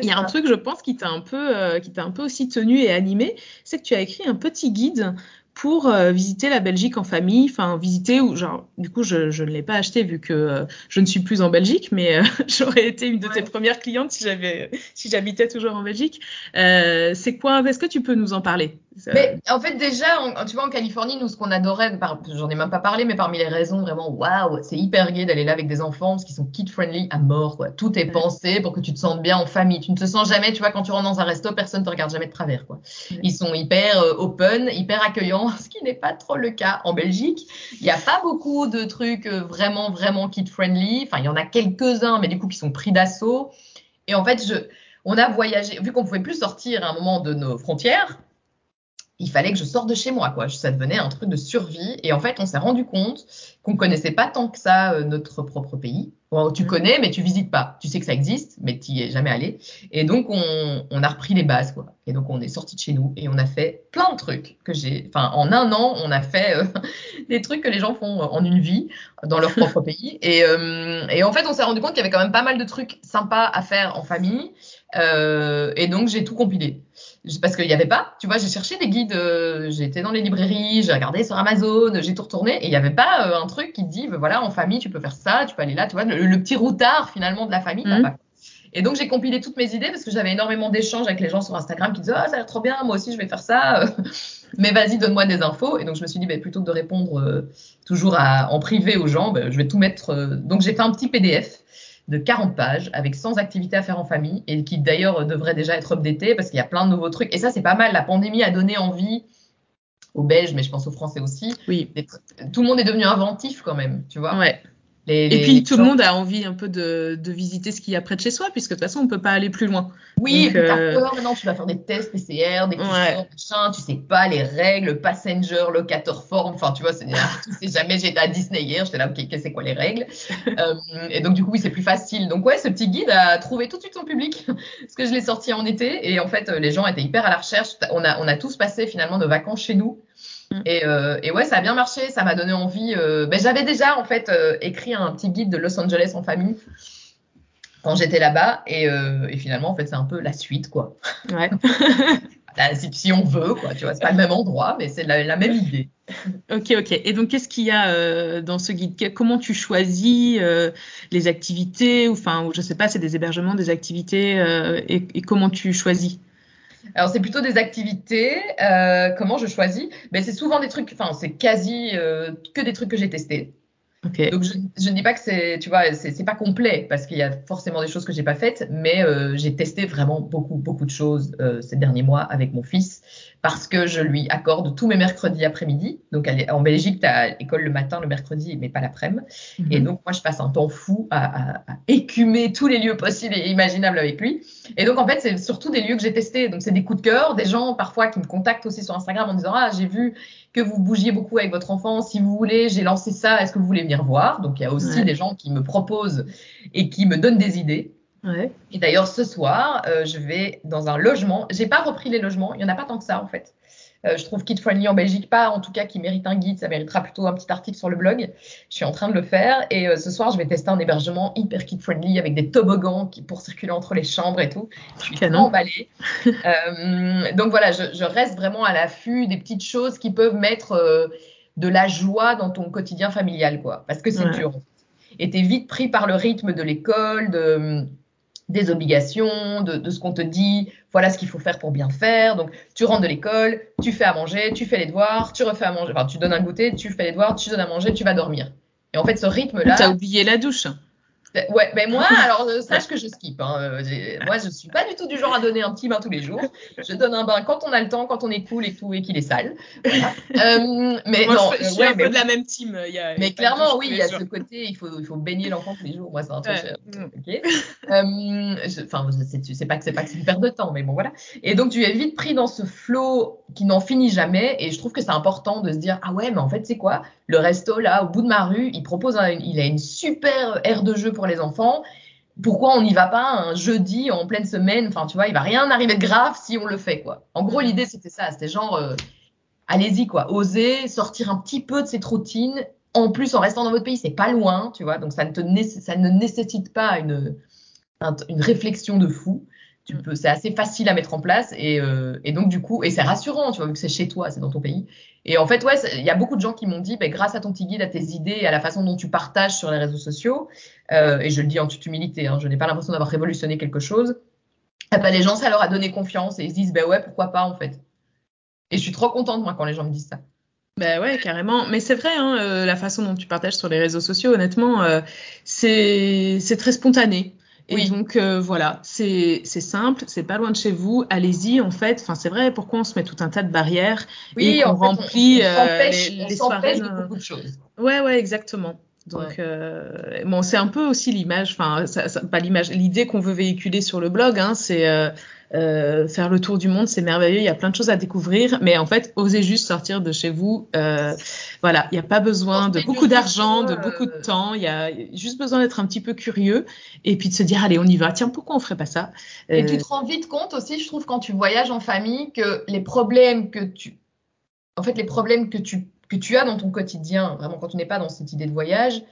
Il y a un truc, je pense, qui t'a un peu, euh, qui t'a un peu aussi tenu et animé, c'est que tu as écrit un petit guide pour euh, visiter la Belgique en famille, enfin visiter ou genre du coup je, je ne l'ai pas acheté vu que euh, je ne suis plus en Belgique, mais euh, j'aurais été une de tes premières clientes si j'avais si j'habitais toujours en Belgique. Euh, c'est quoi Est-ce que tu peux nous en parler? Mais en fait déjà, en, tu vois en Californie, nous ce qu'on adorait, j'en ai même pas parlé, mais parmi les raisons vraiment, waouh, c'est hyper gai d'aller là avec des enfants parce qu'ils sont kid friendly à mort. Quoi. Tout est pensé pour que tu te sentes bien en famille. Tu ne te sens jamais, tu vois, quand tu rentres dans un resto, personne te regarde jamais de travers. Quoi. Ils sont hyper open, hyper accueillants ce qui n'est pas trop le cas en Belgique. Il n'y a pas beaucoup de trucs vraiment, vraiment kid-friendly. Enfin, il y en a quelques-uns, mais du coup, qui sont pris d'assaut. Et en fait, je, on a voyagé, vu qu'on pouvait plus sortir à un moment de nos frontières, il fallait que je sorte de chez moi, quoi. Ça devenait un truc de survie. Et en fait, on s'est rendu compte qu'on connaissait pas tant que ça euh, notre propre pays. Bon, tu connais, mais tu visites pas. Tu sais que ça existe, mais tu n'y es jamais allé. Et donc, on, on, a repris les bases, quoi. Et donc, on est sorti de chez nous et on a fait plein de trucs que j'ai. Enfin, en un an, on a fait euh, des trucs que les gens font en une vie dans leur propre pays. Et, euh, et en fait, on s'est rendu compte qu'il y avait quand même pas mal de trucs sympas à faire en famille. Euh, et donc, j'ai tout compilé parce qu'il n'y avait pas, tu vois, j'ai cherché des guides, euh, j'étais dans les librairies, j'ai regardé sur Amazon, j'ai tout retourné et il n'y avait pas euh, un truc qui te dit, voilà, en famille, tu peux faire ça, tu peux aller là, tu vois, le, le petit routard finalement de la famille. Mmh. Pas. Et donc j'ai compilé toutes mes idées parce que j'avais énormément d'échanges avec les gens sur Instagram qui disaient, ah, ça a l'air trop bien, moi aussi je vais faire ça, mais vas-y, donne-moi des infos. Et donc je me suis dit, bah, plutôt que de répondre euh, toujours à, en privé aux gens, bah, je vais tout mettre. euh, donc j'ai fait un petit PDF de 40 pages avec 100 activités à faire en famille et qui d'ailleurs devrait déjà être updaté parce qu'il y a plein de nouveaux trucs. Et ça, c'est pas mal. La pandémie a donné envie aux Belges, mais je pense aux Français aussi. Oui. Tout le monde est devenu inventif quand même, tu vois. Ouais. Les, les, et puis les tout le monde a envie un peu de, de visiter ce qu'il y a près de chez soi, puisque de toute façon on peut pas aller plus loin. Oui, tu euh... peur maintenant, tu vas faire des tests PCR, des questions, ouais. machin, tu sais pas les règles, passenger, locator form, enfin tu vois, tu sais jamais, j'étais à Disney hier, j'étais là, ok, c'est quoi les règles? Euh, Et donc du coup, oui, c'est plus facile. Donc ouais, ce petit guide a trouvé tout de suite son public, parce que je l'ai sorti en été, et en fait, les gens étaient hyper à la recherche. On a, on a tous passé finalement nos vacances chez nous. Et, euh, et, ouais, ça a bien marché, ça m'a donné envie. Euh, ben, j'avais déjà en fait euh, écrit un petit guide de Los Angeles en famille quand j'étais là-bas, et, et, finalement en fait c'est un peu la suite quoi. Ouais. si, si, on veut quoi, tu vois, c'est pas le même endroit, mais c'est la, la, même idée. Ok, ok. Et donc qu'est-ce qu'il y a dans ce guide? Comment tu choisis les activités, ou enfin, ou je sais pas, c'est des hébergements, des activités, et, et comment tu choisis? Alors c'est plutôt des activités. Euh, comment je choisis ben, c'est souvent des trucs. Enfin c'est quasi euh, que des trucs que j'ai testés. Okay. Donc je, je, ne dis pas que c'est, tu vois, c'est pas complet parce qu'il y a forcément des choses que j'ai pas faites, mais euh, j'ai testé vraiment beaucoup beaucoup de choses euh, ces derniers mois avec mon fils parce que je lui accorde tous mes mercredis après-midi. Donc elle est, en Belgique, tu as école le matin, le mercredi, mais pas l'après-midi. Mm -hmm. Et donc moi je passe un temps fou à, à, à, écumer tous les lieux possibles et imaginables avec lui. Et donc, en fait, c'est surtout des lieux que j'ai testés. Donc, c'est des coups de cœur, des gens parfois qui me contactent aussi sur Instagram en disant Ah, j'ai vu que vous bougiez beaucoup avec votre enfant. Si vous voulez, j'ai lancé ça. Est-ce que vous voulez venir voir? Donc, il y a aussi Ouais. des gens qui me proposent et qui me donnent des idées. Ouais. Et d'ailleurs, ce soir, euh, je vais dans un logement. J'ai pas repris les logements. Il y en a pas tant que ça, en fait. Euh, je trouve Kid Friendly en Belgique pas, en tout cas, qui mérite un guide. Ça méritera plutôt un petit article sur le blog. Je suis en train de le faire. Et euh, ce soir, je vais tester un hébergement hyper Kid Friendly avec des toboggans qui, pour circuler entre les chambres et tout. Je suis Canon. emballée. Euh, donc voilà, je, je reste vraiment à l'affût des petites choses qui peuvent mettre euh, de la joie dans ton quotidien familial, quoi. Parce que c'est Ouais. dur. Et t'es vite pris par le rythme de l'école, de des obligations, de, de ce qu'on te dit, voilà ce qu'il faut faire pour bien faire. Donc, tu rentres de l'école, tu fais à manger, tu fais les devoirs, tu refais à manger, enfin, tu donnes un goûter, tu fais les devoirs, tu donnes à manger, tu vas dormir. Et en fait, ce rythme-là, T'as oublié la douche. Ouais, mais moi, alors euh, sache que je skip. Hein. Euh, Moi, je suis pas du tout du genre à donner un petit bain tous les jours. Je donne un bain quand on a le temps, quand on est cool et tout et qu'il est sale. Voilà. Euh, mais Moi, non, je, je euh, suis ouais, un mais, peu de la même team. Y a, mais clairement, oui, il y a jours. ce côté, il faut, il faut baigner l'enfant tous les jours. Moi, c'est un truc. Ouais. Mm. ok. Je- Enfin, c'est c'est pas que c'est pas que c'est une perte de temps, mais bon voilà. Et donc tu es vite pris dans ce flot qui n'en finit jamais. Et je trouve que c'est important de se dire ah ouais, mais en fait c'est quoi? Le resto là, au bout de ma rue, il propose, un- il a une super aire de jeu pour les enfants. Pourquoi on n'y va pas un jeudi en pleine semaine? Enfin, tu vois, il va rien arriver de grave si on le fait quoi. En gros, l'idée c'était ça, c'était genre euh, allez-y quoi, osez sortir un petit peu de cette routine. En plus, en restant dans votre pays, c'est pas loin, tu vois, donc ça ne, te ça ne nécessite pas une, un- une réflexion de fou. C'est assez facile à mettre en place et, euh, et donc du coup, et c'est rassurant, tu vois, vu que c'est chez toi, c'est dans ton pays. Et en fait, ouais, il y a beaucoup de gens qui m'ont dit, ben, grâce à ton petit guide, à tes idées à la façon dont tu partages sur les réseaux sociaux, euh, et je le dis en toute humilité, hein, je n'ai pas l'impression d'avoir révolutionné quelque chose. eh ben, les gens, ça leur a donné confiance et ils se disent, ben ouais, pourquoi pas en fait. Et je suis trop contente moi quand les gens me disent ça. Bah ouais, carrément. Mais c'est vrai, hein, euh, la façon dont tu partages sur les réseaux sociaux, honnêtement, c'est très spontané. Et Oui. donc euh, voilà, c'est c'est simple, c'est pas loin de chez vous. Allez-y, en fait. Enfin, c'est vrai. Pourquoi on se met tout un tas de barrières Oui, et fait, on- remplit on, euh, les, on les soirées s'empêche de euh, beaucoup de choses. Ouais, ouais, exactement. Donc, Ouais. euh, bon, c'est un peu aussi l'image, enfin, pas l'image, l'idée qu'on veut véhiculer sur le blog, hein, c'est euh, euh, faire le tour du monde, c'est merveilleux, il y a plein de choses à découvrir, mais en fait, osez juste sortir de chez vous. Euh, voilà, il n'y a pas besoin de beaucoup d'argent, de rythme, beaucoup de euh, temps, il y a juste besoin d'être un petit peu curieux et puis de se dire, allez, on y va. Tiens, pourquoi on ferait pas ça? Et Euh, tu te rends vite compte aussi, je trouve, quand tu voyages en famille, que les problèmes que tu, en fait, les problèmes que tu, que tu as dans ton quotidien, vraiment quand tu n'es pas dans cette idée de voyage,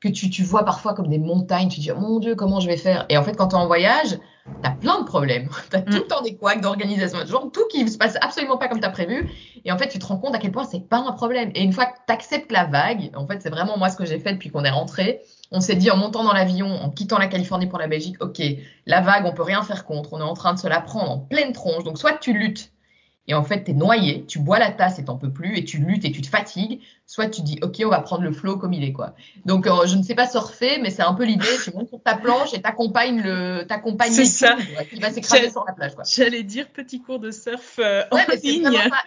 que tu, tu vois parfois comme des montagnes, tu te dis, oh mon Dieu, comment je vais faire? Et en fait, quand tu es en voyage, tu as plein de problèmes. Tu as tout Mm. le temps des couacs d'organisation, toujours tout qui se passe absolument pas comme tu as prévu. Et en fait, tu te rends compte à quel point c'est pas un problème. Et une fois que tu acceptes la vague, en fait, c'est vraiment moi ce que j'ai fait depuis qu'on est rentré. On s'est dit en montant dans l'avion, en quittant la Californie pour la Belgique, OK, la vague, on peut rien faire contre. On est en train de se la prendre en pleine tronche. Donc, soit tu luttes et en fait, tu es noyé, tu bois la tasse et t'en peux plus et tu luttes et tu te fatigues, soit tu dis OK, on va prendre le flow comme il est quoi. Donc euh, je ne sais pas surfer, mais c'est un peu l'idée, tu montes sur ta planche et t'accompagnes le t'accompagnes ça. qui va s'écraser sur la plage quoi. J'allais dire petit cours de surf euh, Ouais, en ligne.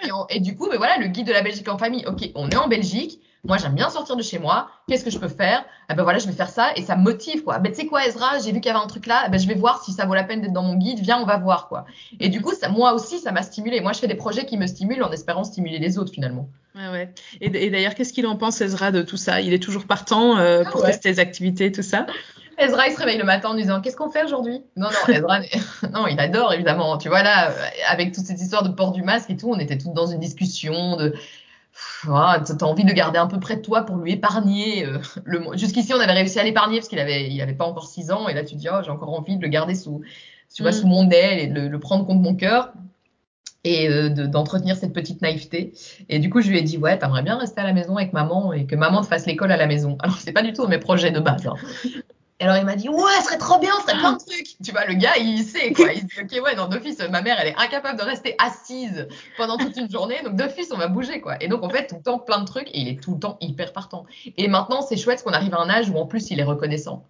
Et, en- et du coup, mais voilà, le guide de la Belgique en famille. Ok, on est en Belgique. Moi, j'aime bien sortir de chez moi. Qu'est-ce que je peux faire? Ah ben voilà, je vais faire ça et ça me motive quoi. Ben tu sais quoi, Ezra, j'ai vu qu'il y avait un truc là. Ben je vais voir si ça vaut la peine d'être dans mon guide. Viens, on va voir quoi. Et du coup, ça, moi aussi, ça m'a stimulé. Moi, je fais des projets qui me stimulent en espérant stimuler les autres finalement. Ouais, ouais. Et, et d'ailleurs, qu'est-ce qu'il en pense, Ezra, de tout ça? Il est toujours partant euh, Ah pour ouais. tester les activités, tout ça? Ezra, il se réveille le matin en disant Qu'est-ce qu'on fait aujourd'hui? Non, non, Ezra, non, il adore évidemment. Tu vois, là, euh, avec toute cette histoire de port du masque et tout, on était toutes dans une discussion de. Pff, ah, T'as envie de le garder un peu près de toi pour lui épargner. euh, le... Jusqu'ici, on avait réussi à l'épargner parce qu'il avait, il avait pas encore 6 ans. Et là, tu te dis Oh, j'ai encore envie de le garder sous, tu vois, Mm. sous mon aile et de le, le prendre contre mon cœur et euh, de- d'entretenir cette petite naïveté. Et du coup, je lui ai dit, ouais, t'aimerais bien rester à la maison avec maman et que maman te fasse l'école à la maison. Alors, c'est pas du tout mes projets de base. hein. Et alors, il m'a dit, ouais, ce serait trop bien, ce serait plein de trucs. Tu vois, le gars, il sait, quoi. Il se dit, ok, ouais, non, d'office, ma mère, elle est incapable de rester assise pendant toute une journée. Donc, d'office, on va bouger, quoi. Et donc, en fait, tout le temps, plein de trucs. Et il est tout le temps hyper partant. Et maintenant, c'est chouette parce qu'on arrive à un âge où, en plus, il est reconnaissant.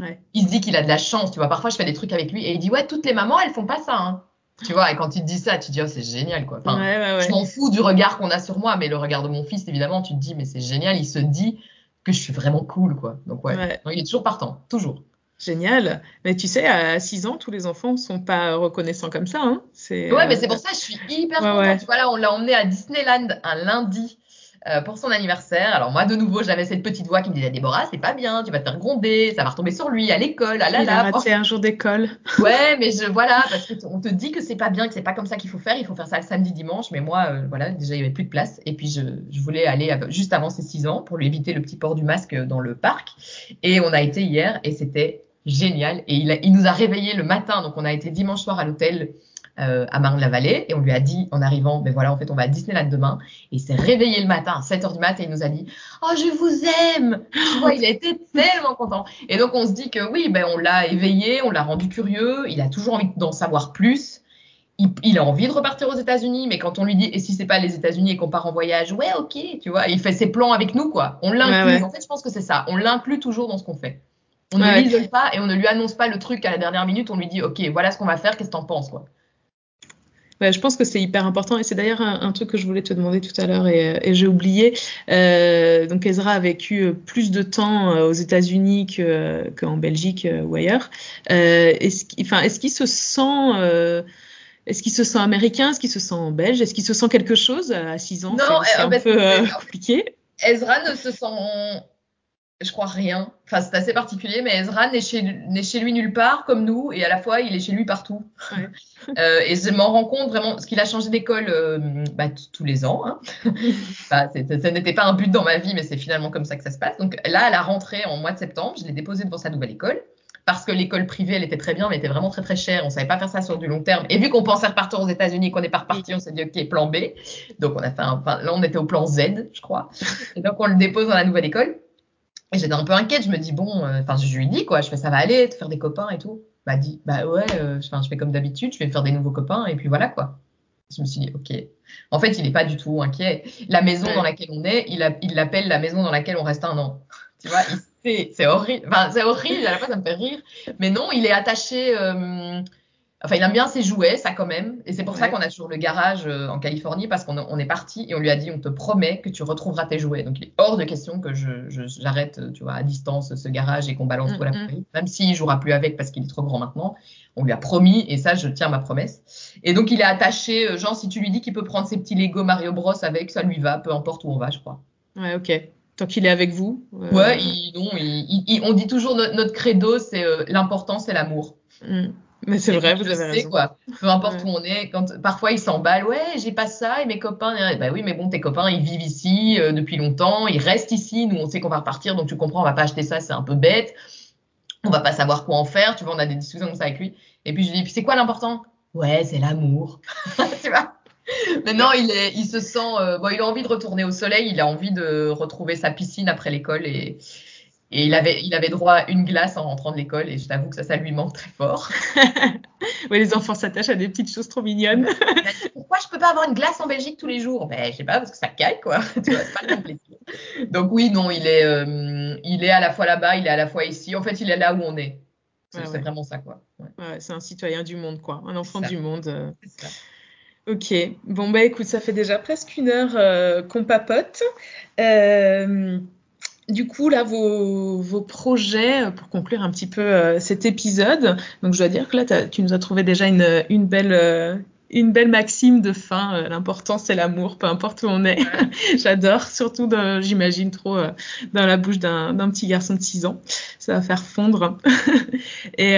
Ouais. Il se dit qu'il a de la chance. Tu vois, parfois, je fais des trucs avec lui et il dit, ouais, toutes les mamans, elles font pas ça, hein. Tu vois, et quand il te dit ça, tu te dis, oh, c'est génial, quoi. Enfin, Ouais, ouais, ouais. je m'en fous du regard qu'on a sur moi, mais le regard de mon fils, évidemment, tu te dis, mais c'est génial, il se dit que je suis vraiment cool, quoi. Donc, ouais. Ouais. Non, il est toujours partant, toujours. Génial. Mais tu sais, à 6 ans, tous les enfants ne sont pas reconnaissants comme ça. Hein. Ouais, mais c'est pour ça que je suis hyper Ouais, contente. ouais. Voilà, on l'a emmené à Disneyland un lundi euh, pour son anniversaire. Alors moi, de nouveau, j'avais cette petite voix qui me disait Déborah, c'est pas bien, tu vas te faire gronder, ça va retomber sur lui à l'école, ah là Il a raté un jour d'école. Ouais, mais je voilà, parce que on te dit que c'est pas bien, que c'est pas comme ça qu'il faut faire, il faut faire ça le samedi, dimanche. Mais moi, euh, voilà, déjà il y avait plus de place, et puis je, je voulais aller juste avant ses 6 ans pour lui éviter le petit port du masque dans le parc. Et on a été hier, et c'était génial. Et il, a- il nous a réveillés le matin, donc on a été dimanche soir à l'hôtel. Euh, à Marne-la-Vallée et on lui a dit en arrivant ben voilà en fait on va à Disneyland demain et il s'est réveillé le matin à 7h du matin et il nous a dit oh je vous aime tu vois il a été tellement content et donc on se dit que oui, ben on l'a éveillé, on l'a rendu curieux, il a toujours envie d'en savoir plus. Il, il a envie de repartir aux États-Unis, mais quand on lui dit et si c'est pas les États-Unis et qu'on part en voyage, ouais, ok, tu vois, il fait ses plans avec nous, quoi. On l'inclut. Ouais, ouais. En fait, je pense que c'est ça. On l'inclut toujours dans ce qu'on fait. On Ouais. ne l'isole pas et on ne lui annonce pas le truc à la dernière minute. On lui dit, ok, voilà ce qu'on va faire, qu'est-ce que t'en penses, quoi. Ouais, je pense que c'est hyper important et c'est d'ailleurs un, un truc que je voulais te demander tout à l'heure et, et j'ai oublié. Euh, donc Ezra a vécu euh, plus de temps euh, aux États-Unis que- qu'en Belgique euh, ou ailleurs. Euh, est-ce qu'il enfin, est-ce qu'il se sent euh, est-ce qu'il se sent américain? Est-ce qu'il se sent belge? Est-ce qu'il se sent quelque chose à 6 ans? Non, C'est- euh, un peu euh, compliqué. Ezra ne se sent, je crois, rien. Enfin, c'est assez particulier, mais Ezra n'est chez, lui nulle part, comme nous, et à la fois, il est chez lui partout. Ouais. Euh, et je m'en rends compte vraiment, parce qu'il a changé d'école euh, bah, tous les ans. Hein. Bah, ça n'était pas un but dans ma vie, mais c'est finalement comme ça que ça se passe. Donc là, à la rentrée en mois de septembre, je l'ai déposé devant sa nouvelle école. Parce que l'école privée, elle était très bien, mais elle était vraiment très très chère. On savait pas faire ça sur du long terme. Et vu qu'on pensait repartir aux États-Unis, qu'on n'est pas reparti, on s'est dit ok, plan B. Donc on a fait un, enfin, là on était au plan Z, je crois. Et donc on le dépose dans la nouvelle école. Et j'étais un peu inquiète. Je me dis bon, euh, enfin je lui dis quoi, je fais ça va aller, te faire des copains et tout. Bah dit bah ouais, euh, enfin je fais comme d'habitude, je vais me faire des nouveaux copains et puis voilà quoi. Je me suis dit ok. En fait il n'est pas du tout inquiet. La maison dans laquelle on est, il a- il l'appelle la maison dans laquelle on reste un an. Tu vois, il sait, c'est horrible. Enfin c'est horrible. À la fois ça me fait rire, mais non, il est attaché. euh, Enfin, il aime bien ses jouets, ça quand même. Et c'est pour ça qu'on a toujours le garage euh, en Californie, parce qu'on on est parti et on lui a dit, on te promet que tu retrouveras tes jouets. Donc, il est hors de question que je, je- j'arrête, tu vois, à distance ce garage et qu'on balance Mm, tout à la mm. poubelle. Même s'il jouera plus avec parce qu'il est trop grand maintenant. On lui a promis et ça, je tiens ma promesse. Et donc, il est attaché, euh, genre, si tu lui dis qu'il peut prendre ses petits Lego Mario Bros avec, ça lui va, peu importe où on va, je crois. Ouais, ok. Tant qu'il est avec vous. euh, Ouais, il- non, il- il- il- on dit toujours, notre, notre credo, c'est euh, l'important, c'est l'amour. mm. Mais c'est Et vrai, vous je avez sais, raison. Quoi. Peu importe Ouais. où on est, quand parfois ils s'emballent, ouais, j'ai pas ça et mes copains, eh, bah oui, mais bon, tes copains ils vivent ici euh, depuis longtemps, ils restent ici, nous on sait qu'on va repartir, donc tu comprends, on va pas acheter ça, c'est un peu bête, on va pas savoir quoi en faire, tu vois, on a des discussions comme ça avec lui. Et puis je lui dis, puis c'est quoi l'important? Ouais, c'est l'amour, tu vois? Maintenant, il, est, il se sent, euh, bon, il a envie de retourner au soleil, il a envie de retrouver sa piscine après l'école et, et il avait, il avait droit à une glace en rentrant de l'école et je t'avoue que ça, ça lui manque très fort. Ouais, les enfants s'attachent à des petites choses trop mignonnes. Pourquoi je peux pas avoir une glace en Belgique tous les jours? Ben, je sais pas, parce que ça caille, quoi. tu vois, c'est pas le même plaisir. Donc oui, non, il est, euh, il est à la fois là-bas, il est à la fois ici. En fait, il est là où on est. C'est ouais. vraiment ça, quoi. Ouais, Ouais, c'est un citoyen du monde, quoi. Un enfant du monde. euh. ça. Ok. Bon, bah écoute, ça fait déjà presque une heure euh, qu'on papote. Euh, du coup, là, vos, vos projets, euh, pour conclure un petit peu euh, cet épisode. Donc, je dois dire que là, tu nous as trouvé déjà une, une belle. euh, une belle maxime de fin, euh, l'important c'est l'amour, peu importe où on est. J'adore, surtout j'imagine trop dans la bouche d'un petit garçon de 6 ans. Ça va faire fondre. Et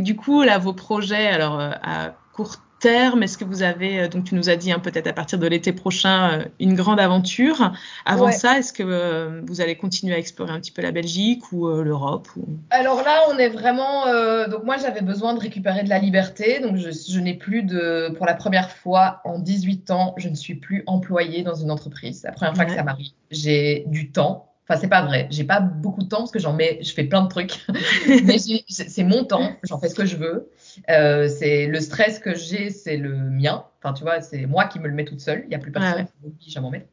du coup, là, vos projets, alors à court terme, est-ce que vous avez, euh, donc tu nous as dit hein, peut-être à partir de l'été prochain, euh, une grande aventure. Avant Ouais. ça, est-ce que euh, vous allez continuer à explorer un petit peu la Belgique ou euh, l'Europe ou... Alors là, on est vraiment. euh, donc moi, j'avais besoin de récupérer de la liberté. Donc je, je n'ai plus de. Pour la première fois en 18 ans, je ne suis plus employée dans une entreprise. C'est la première fois Ouais. que ça m'arrive. J'ai du temps. Enfin, c'est pas vrai. J'ai pas beaucoup de temps parce que j'en mets. Je fais plein de trucs. Mais c'est mon temps. J'en fais ce que je veux. Euh, c'est le stress que j'ai, c'est le mien. Enfin, tu vois, c'est moi qui me le mets toute seule. Il n'y a plus personne qui m'oblige à m'en mettre.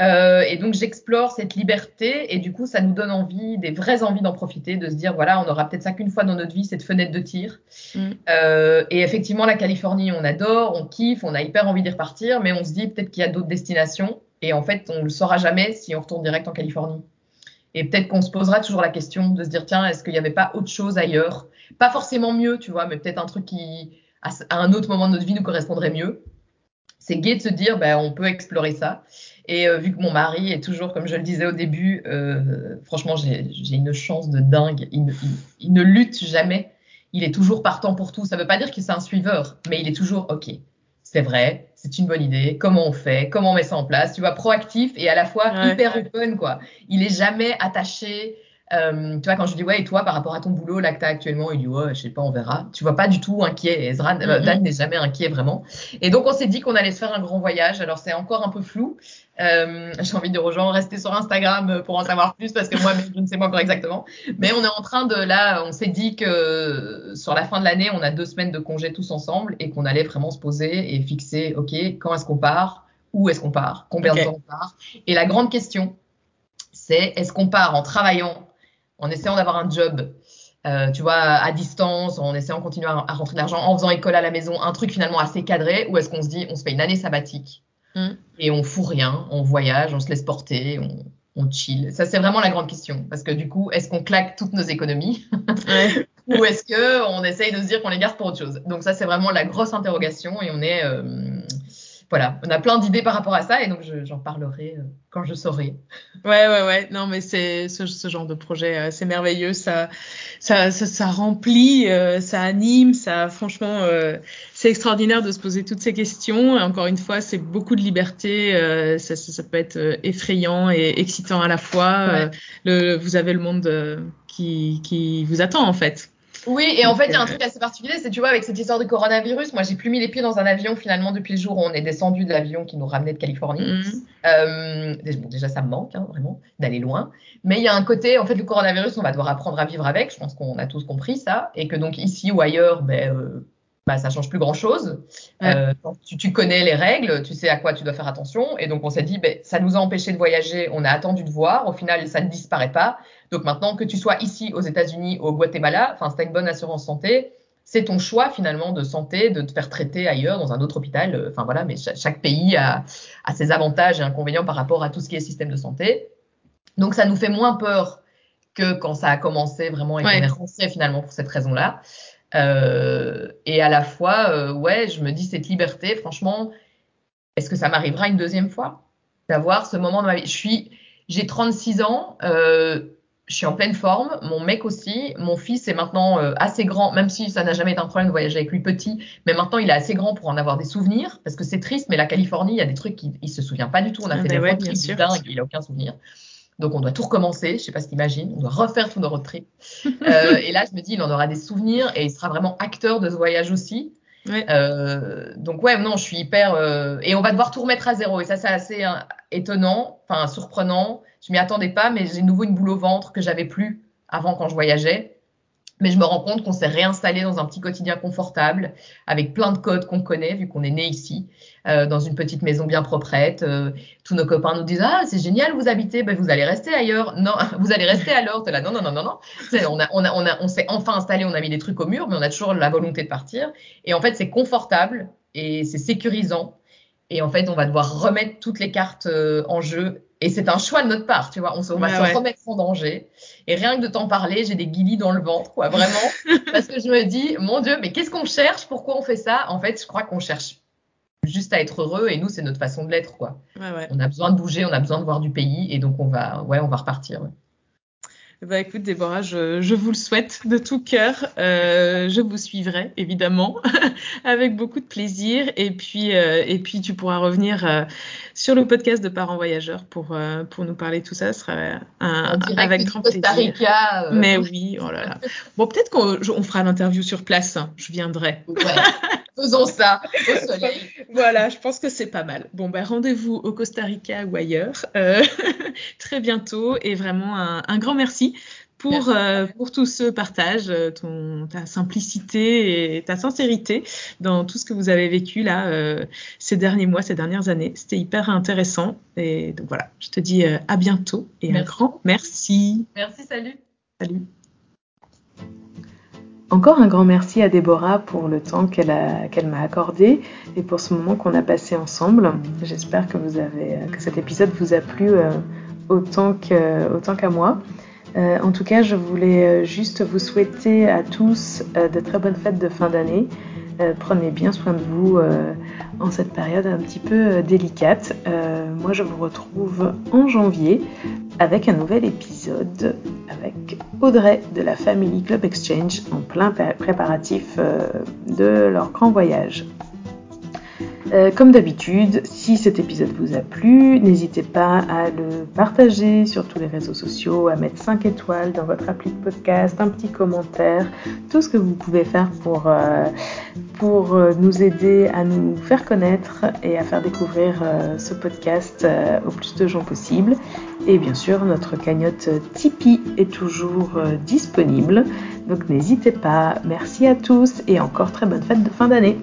Euh, et donc j'explore cette liberté et du coup ça nous donne envie, des vraies envies d'en profiter, de se dire voilà on aura peut-être ça qu'une fois dans notre vie cette fenêtre de tir. Mm. Euh, et effectivement la Californie on adore, on kiffe, on a hyper envie d'y repartir, mais on se dit peut-être qu'il y a d'autres destinations et en fait on le saura jamais si on retourne direct en Californie. Et peut-être qu'on se posera toujours la question de se dire, tiens, est-ce qu'il n'y avait pas autre chose ailleurs? Pas forcément mieux, tu vois, mais peut-être un truc qui, à un autre moment de notre vie, nous correspondrait mieux. C'est gai de se dire, ben, on peut explorer ça. Et euh, vu que mon mari est toujours, comme je le disais au début, euh, franchement, j'ai une chance de dingue. Il, il, ne lutte jamais. Il est toujours partant pour tout. Ça ne veut pas dire que c'est un suiveur, mais il est toujours OK. C'est vrai, c'est une bonne idée. Comment on fait? Comment on met ça en place? Tu vois, proactif et à la fois hyper open, quoi. Il est jamais attaché euh, tu vois, quand je dis ouais, et toi, par rapport à ton boulot là que tu as actuellement, il dit ouais, je sais pas, on verra. Tu vois pas du tout inquiet. Ezra, euh, Dan n'est jamais inquiet vraiment. Et donc, on s'est dit qu'on allait se faire un grand voyage. Alors, c'est encore un peu flou. Euh, J'ai envie de dire aux gens, restez sur Instagram pour en savoir plus parce que moi, je ne sais pas encore exactement. Mais on est en train de là, on s'est dit que sur la fin de l'année, on a deux semaines de congé tous ensemble et qu'on allait vraiment se poser et fixer, ok, quand est-ce qu'on part, où est-ce qu'on part, combien de temps on part. Et la grande question, c'est est-ce qu'on part en travaillant en essayant d'avoir un job, euh, tu vois, à distance, en essayant de continuer à, rentrer de l'argent, en faisant école à la maison, un truc finalement assez cadré, ou est-ce qu'on se dit, on se fait une année sabbatique mm. et on fout rien, on voyage, on se laisse porter, on, on chill. Ça, c'est vraiment la grande question. Parce que du coup, est-ce qu'on claque toutes nos économies ou est-ce qu'on essaye de se dire qu'on les garde pour autre chose? Donc ça, c'est vraiment la grosse interrogation et on est... Euh, voilà, on a plein d'idées par rapport à ça et donc j'en parlerai euh, quand je saurai. Ouais, ouais, ouais. Non, mais c'est ce, ce, genre de projet, euh, c'est merveilleux. Ça, ça, ça, ça remplit, euh, ça anime, ça, franchement, c'est extraordinaire de se poser toutes ces questions. Encore une fois, c'est beaucoup de liberté. Ça, ça, ça, peut être effrayant et excitant à la fois. Le, vous avez le monde qui, qui vous attend en fait. Oui, et en fait, il y a un truc assez particulier, c'est tu vois, avec cette histoire de coronavirus, moi, j'ai plus mis les pieds dans un avion finalement depuis le jour où on est descendu de l'avion qui nous ramenait de Californie. Euh, bon, déjà, ça me manque, hein, vraiment, d'aller loin. Mais il y a un côté, en fait, le coronavirus, on va devoir apprendre à vivre avec. Je pense qu'on a tous compris ça, et que donc ici ou ailleurs, ben, euh, bah, ça change plus grand chose. Euh, tu, tu, connais les règles, tu sais à quoi tu dois faire attention. Et donc, on s'est dit, ben, ça nous a empêché de voyager, on a attendu de voir. Au final, ça ne disparaît pas. Donc maintenant, que tu sois ici aux États-Unis, au Guatemala, enfin, si as une bonne assurance santé, c'est ton choix finalement de santé de te faire traiter ailleurs dans un autre hôpital. Euh, enfin voilà, mais chaque, pays a, a, ses avantages et inconvénients par rapport à tout ce qui est système de santé. Donc ça nous fait moins peur que quand ça a commencé vraiment et qu'on est rentré finalement pour cette raison-là. Euh, et à la fois, euh, ouais, je me dis cette liberté, franchement, est-ce que ça m'arrivera une deuxième fois d'avoir ce moment de ma vie? Je suis, j'ai 36 ans. Euh, je suis en pleine forme, mon mec aussi, mon fils est maintenant assez grand, même si ça n'a jamais été un problème de voyager avec lui petit, mais maintenant il est assez grand pour en avoir des souvenirs, parce que c'est triste, mais la Californie, il y a des trucs qu'il ne se souvient pas du tout. On a ah fait des road trips dingues, il n'a aucun souvenir. Donc on doit tout recommencer, je ne sais pas si t'imagines, on doit refaire tous nos road trips. euh, et là, je me dis, il en aura des souvenirs et il sera vraiment acteur de ce voyage aussi. Euh, donc ouais, non, je suis hyper... Euh, et on va devoir tout remettre à zéro, et ça c'est assez hein, étonnant, enfin surprenant je m'y attendais pas, mais j'ai nouveau une boule au ventre que j'avais plus avant quand je voyageais. Mais je me rends compte qu'on s'est réinstallé dans un petit quotidien confortable, avec plein de codes qu'on connaît, vu qu'on est né ici, euh, dans une petite maison bien proprette. Euh, tous nos copains nous disent Ah, c'est génial, vous habitez, ben, vous allez rester ailleurs. Non, vous allez rester alors. là, non, non, non, non, non. On, a, on, a, on, a, on s'est enfin installé, on a mis des trucs au mur, mais on a toujours la volonté de partir. Et en fait, c'est confortable et c'est sécurisant. Et en fait, on va devoir remettre toutes les cartes euh, en jeu et c'est un choix de notre part, tu vois. On, se, va se remettre en danger. Et rien que de t'en parler, j'ai des guillis dans le ventre, quoi, vraiment. parce que je me dis, mon Dieu, mais qu'est-ce qu'on cherche? Pourquoi on fait ça? En fait, je crois qu'on cherche juste à être heureux. Et nous, c'est notre façon de l'être, quoi. On a besoin de bouger, on a besoin de voir du pays. Et donc, on va, ouais, on va repartir. Bah écoute Déborah, je, je, vous le souhaite de tout cœur. Euh, je vous suivrai évidemment avec beaucoup de plaisir et puis euh, et puis tu pourras revenir euh, sur le podcast de Parents Voyageurs pour pour nous parler de tout ça. Ce sera un, avec grand plaisir. Rica. Mais oui, oh là là. Bon peut-être qu'on on fera l'interview sur place. Hein. Je viendrai. Ouais. Faisons ça au soleil. voilà, je pense que c'est pas mal. Bon, ben rendez-vous au Costa Rica ou ailleurs euh, très bientôt et vraiment un, un grand merci pour, euh, pour tout ce partage, euh, ton, ta simplicité et ta sincérité dans tout ce que vous avez vécu là euh, ces derniers mois, ces dernières années. C'était hyper intéressant. Et donc voilà, je te dis euh, à bientôt et un grand merci. Merci, salut. Salut. Encore un grand merci à Déborah pour le temps qu'elle m'a accordé et pour ce moment qu'on a passé ensemble. J'espère que, vous avez, que cet épisode vous a plu autant qu'à moi. en tout cas, je voulais juste vous souhaiter à tous de très bonnes fêtes de fin d'année. Prenez bien soin de vous en cette période un petit peu délicate. moi, je vous retrouve en janvier avec un nouvel épisode avec Audrey de la Family Club Exchange en plein préparatif euh, de leur grand voyage. Euh, comme d'habitude, si cet épisode vous a plu, n'hésitez pas à le partager sur tous les réseaux sociaux, à mettre 5 étoiles dans votre appli de podcast, un petit commentaire, tout ce que vous pouvez faire pour, euh, euh, nous aider à nous faire connaître et à faire découvrir ce podcast au plus de gens possible. Et bien sûr, notre cagnotte Tipeee est toujours disponible. Donc n'hésitez pas. Merci à tous et encore très bonne fête de fin d'année.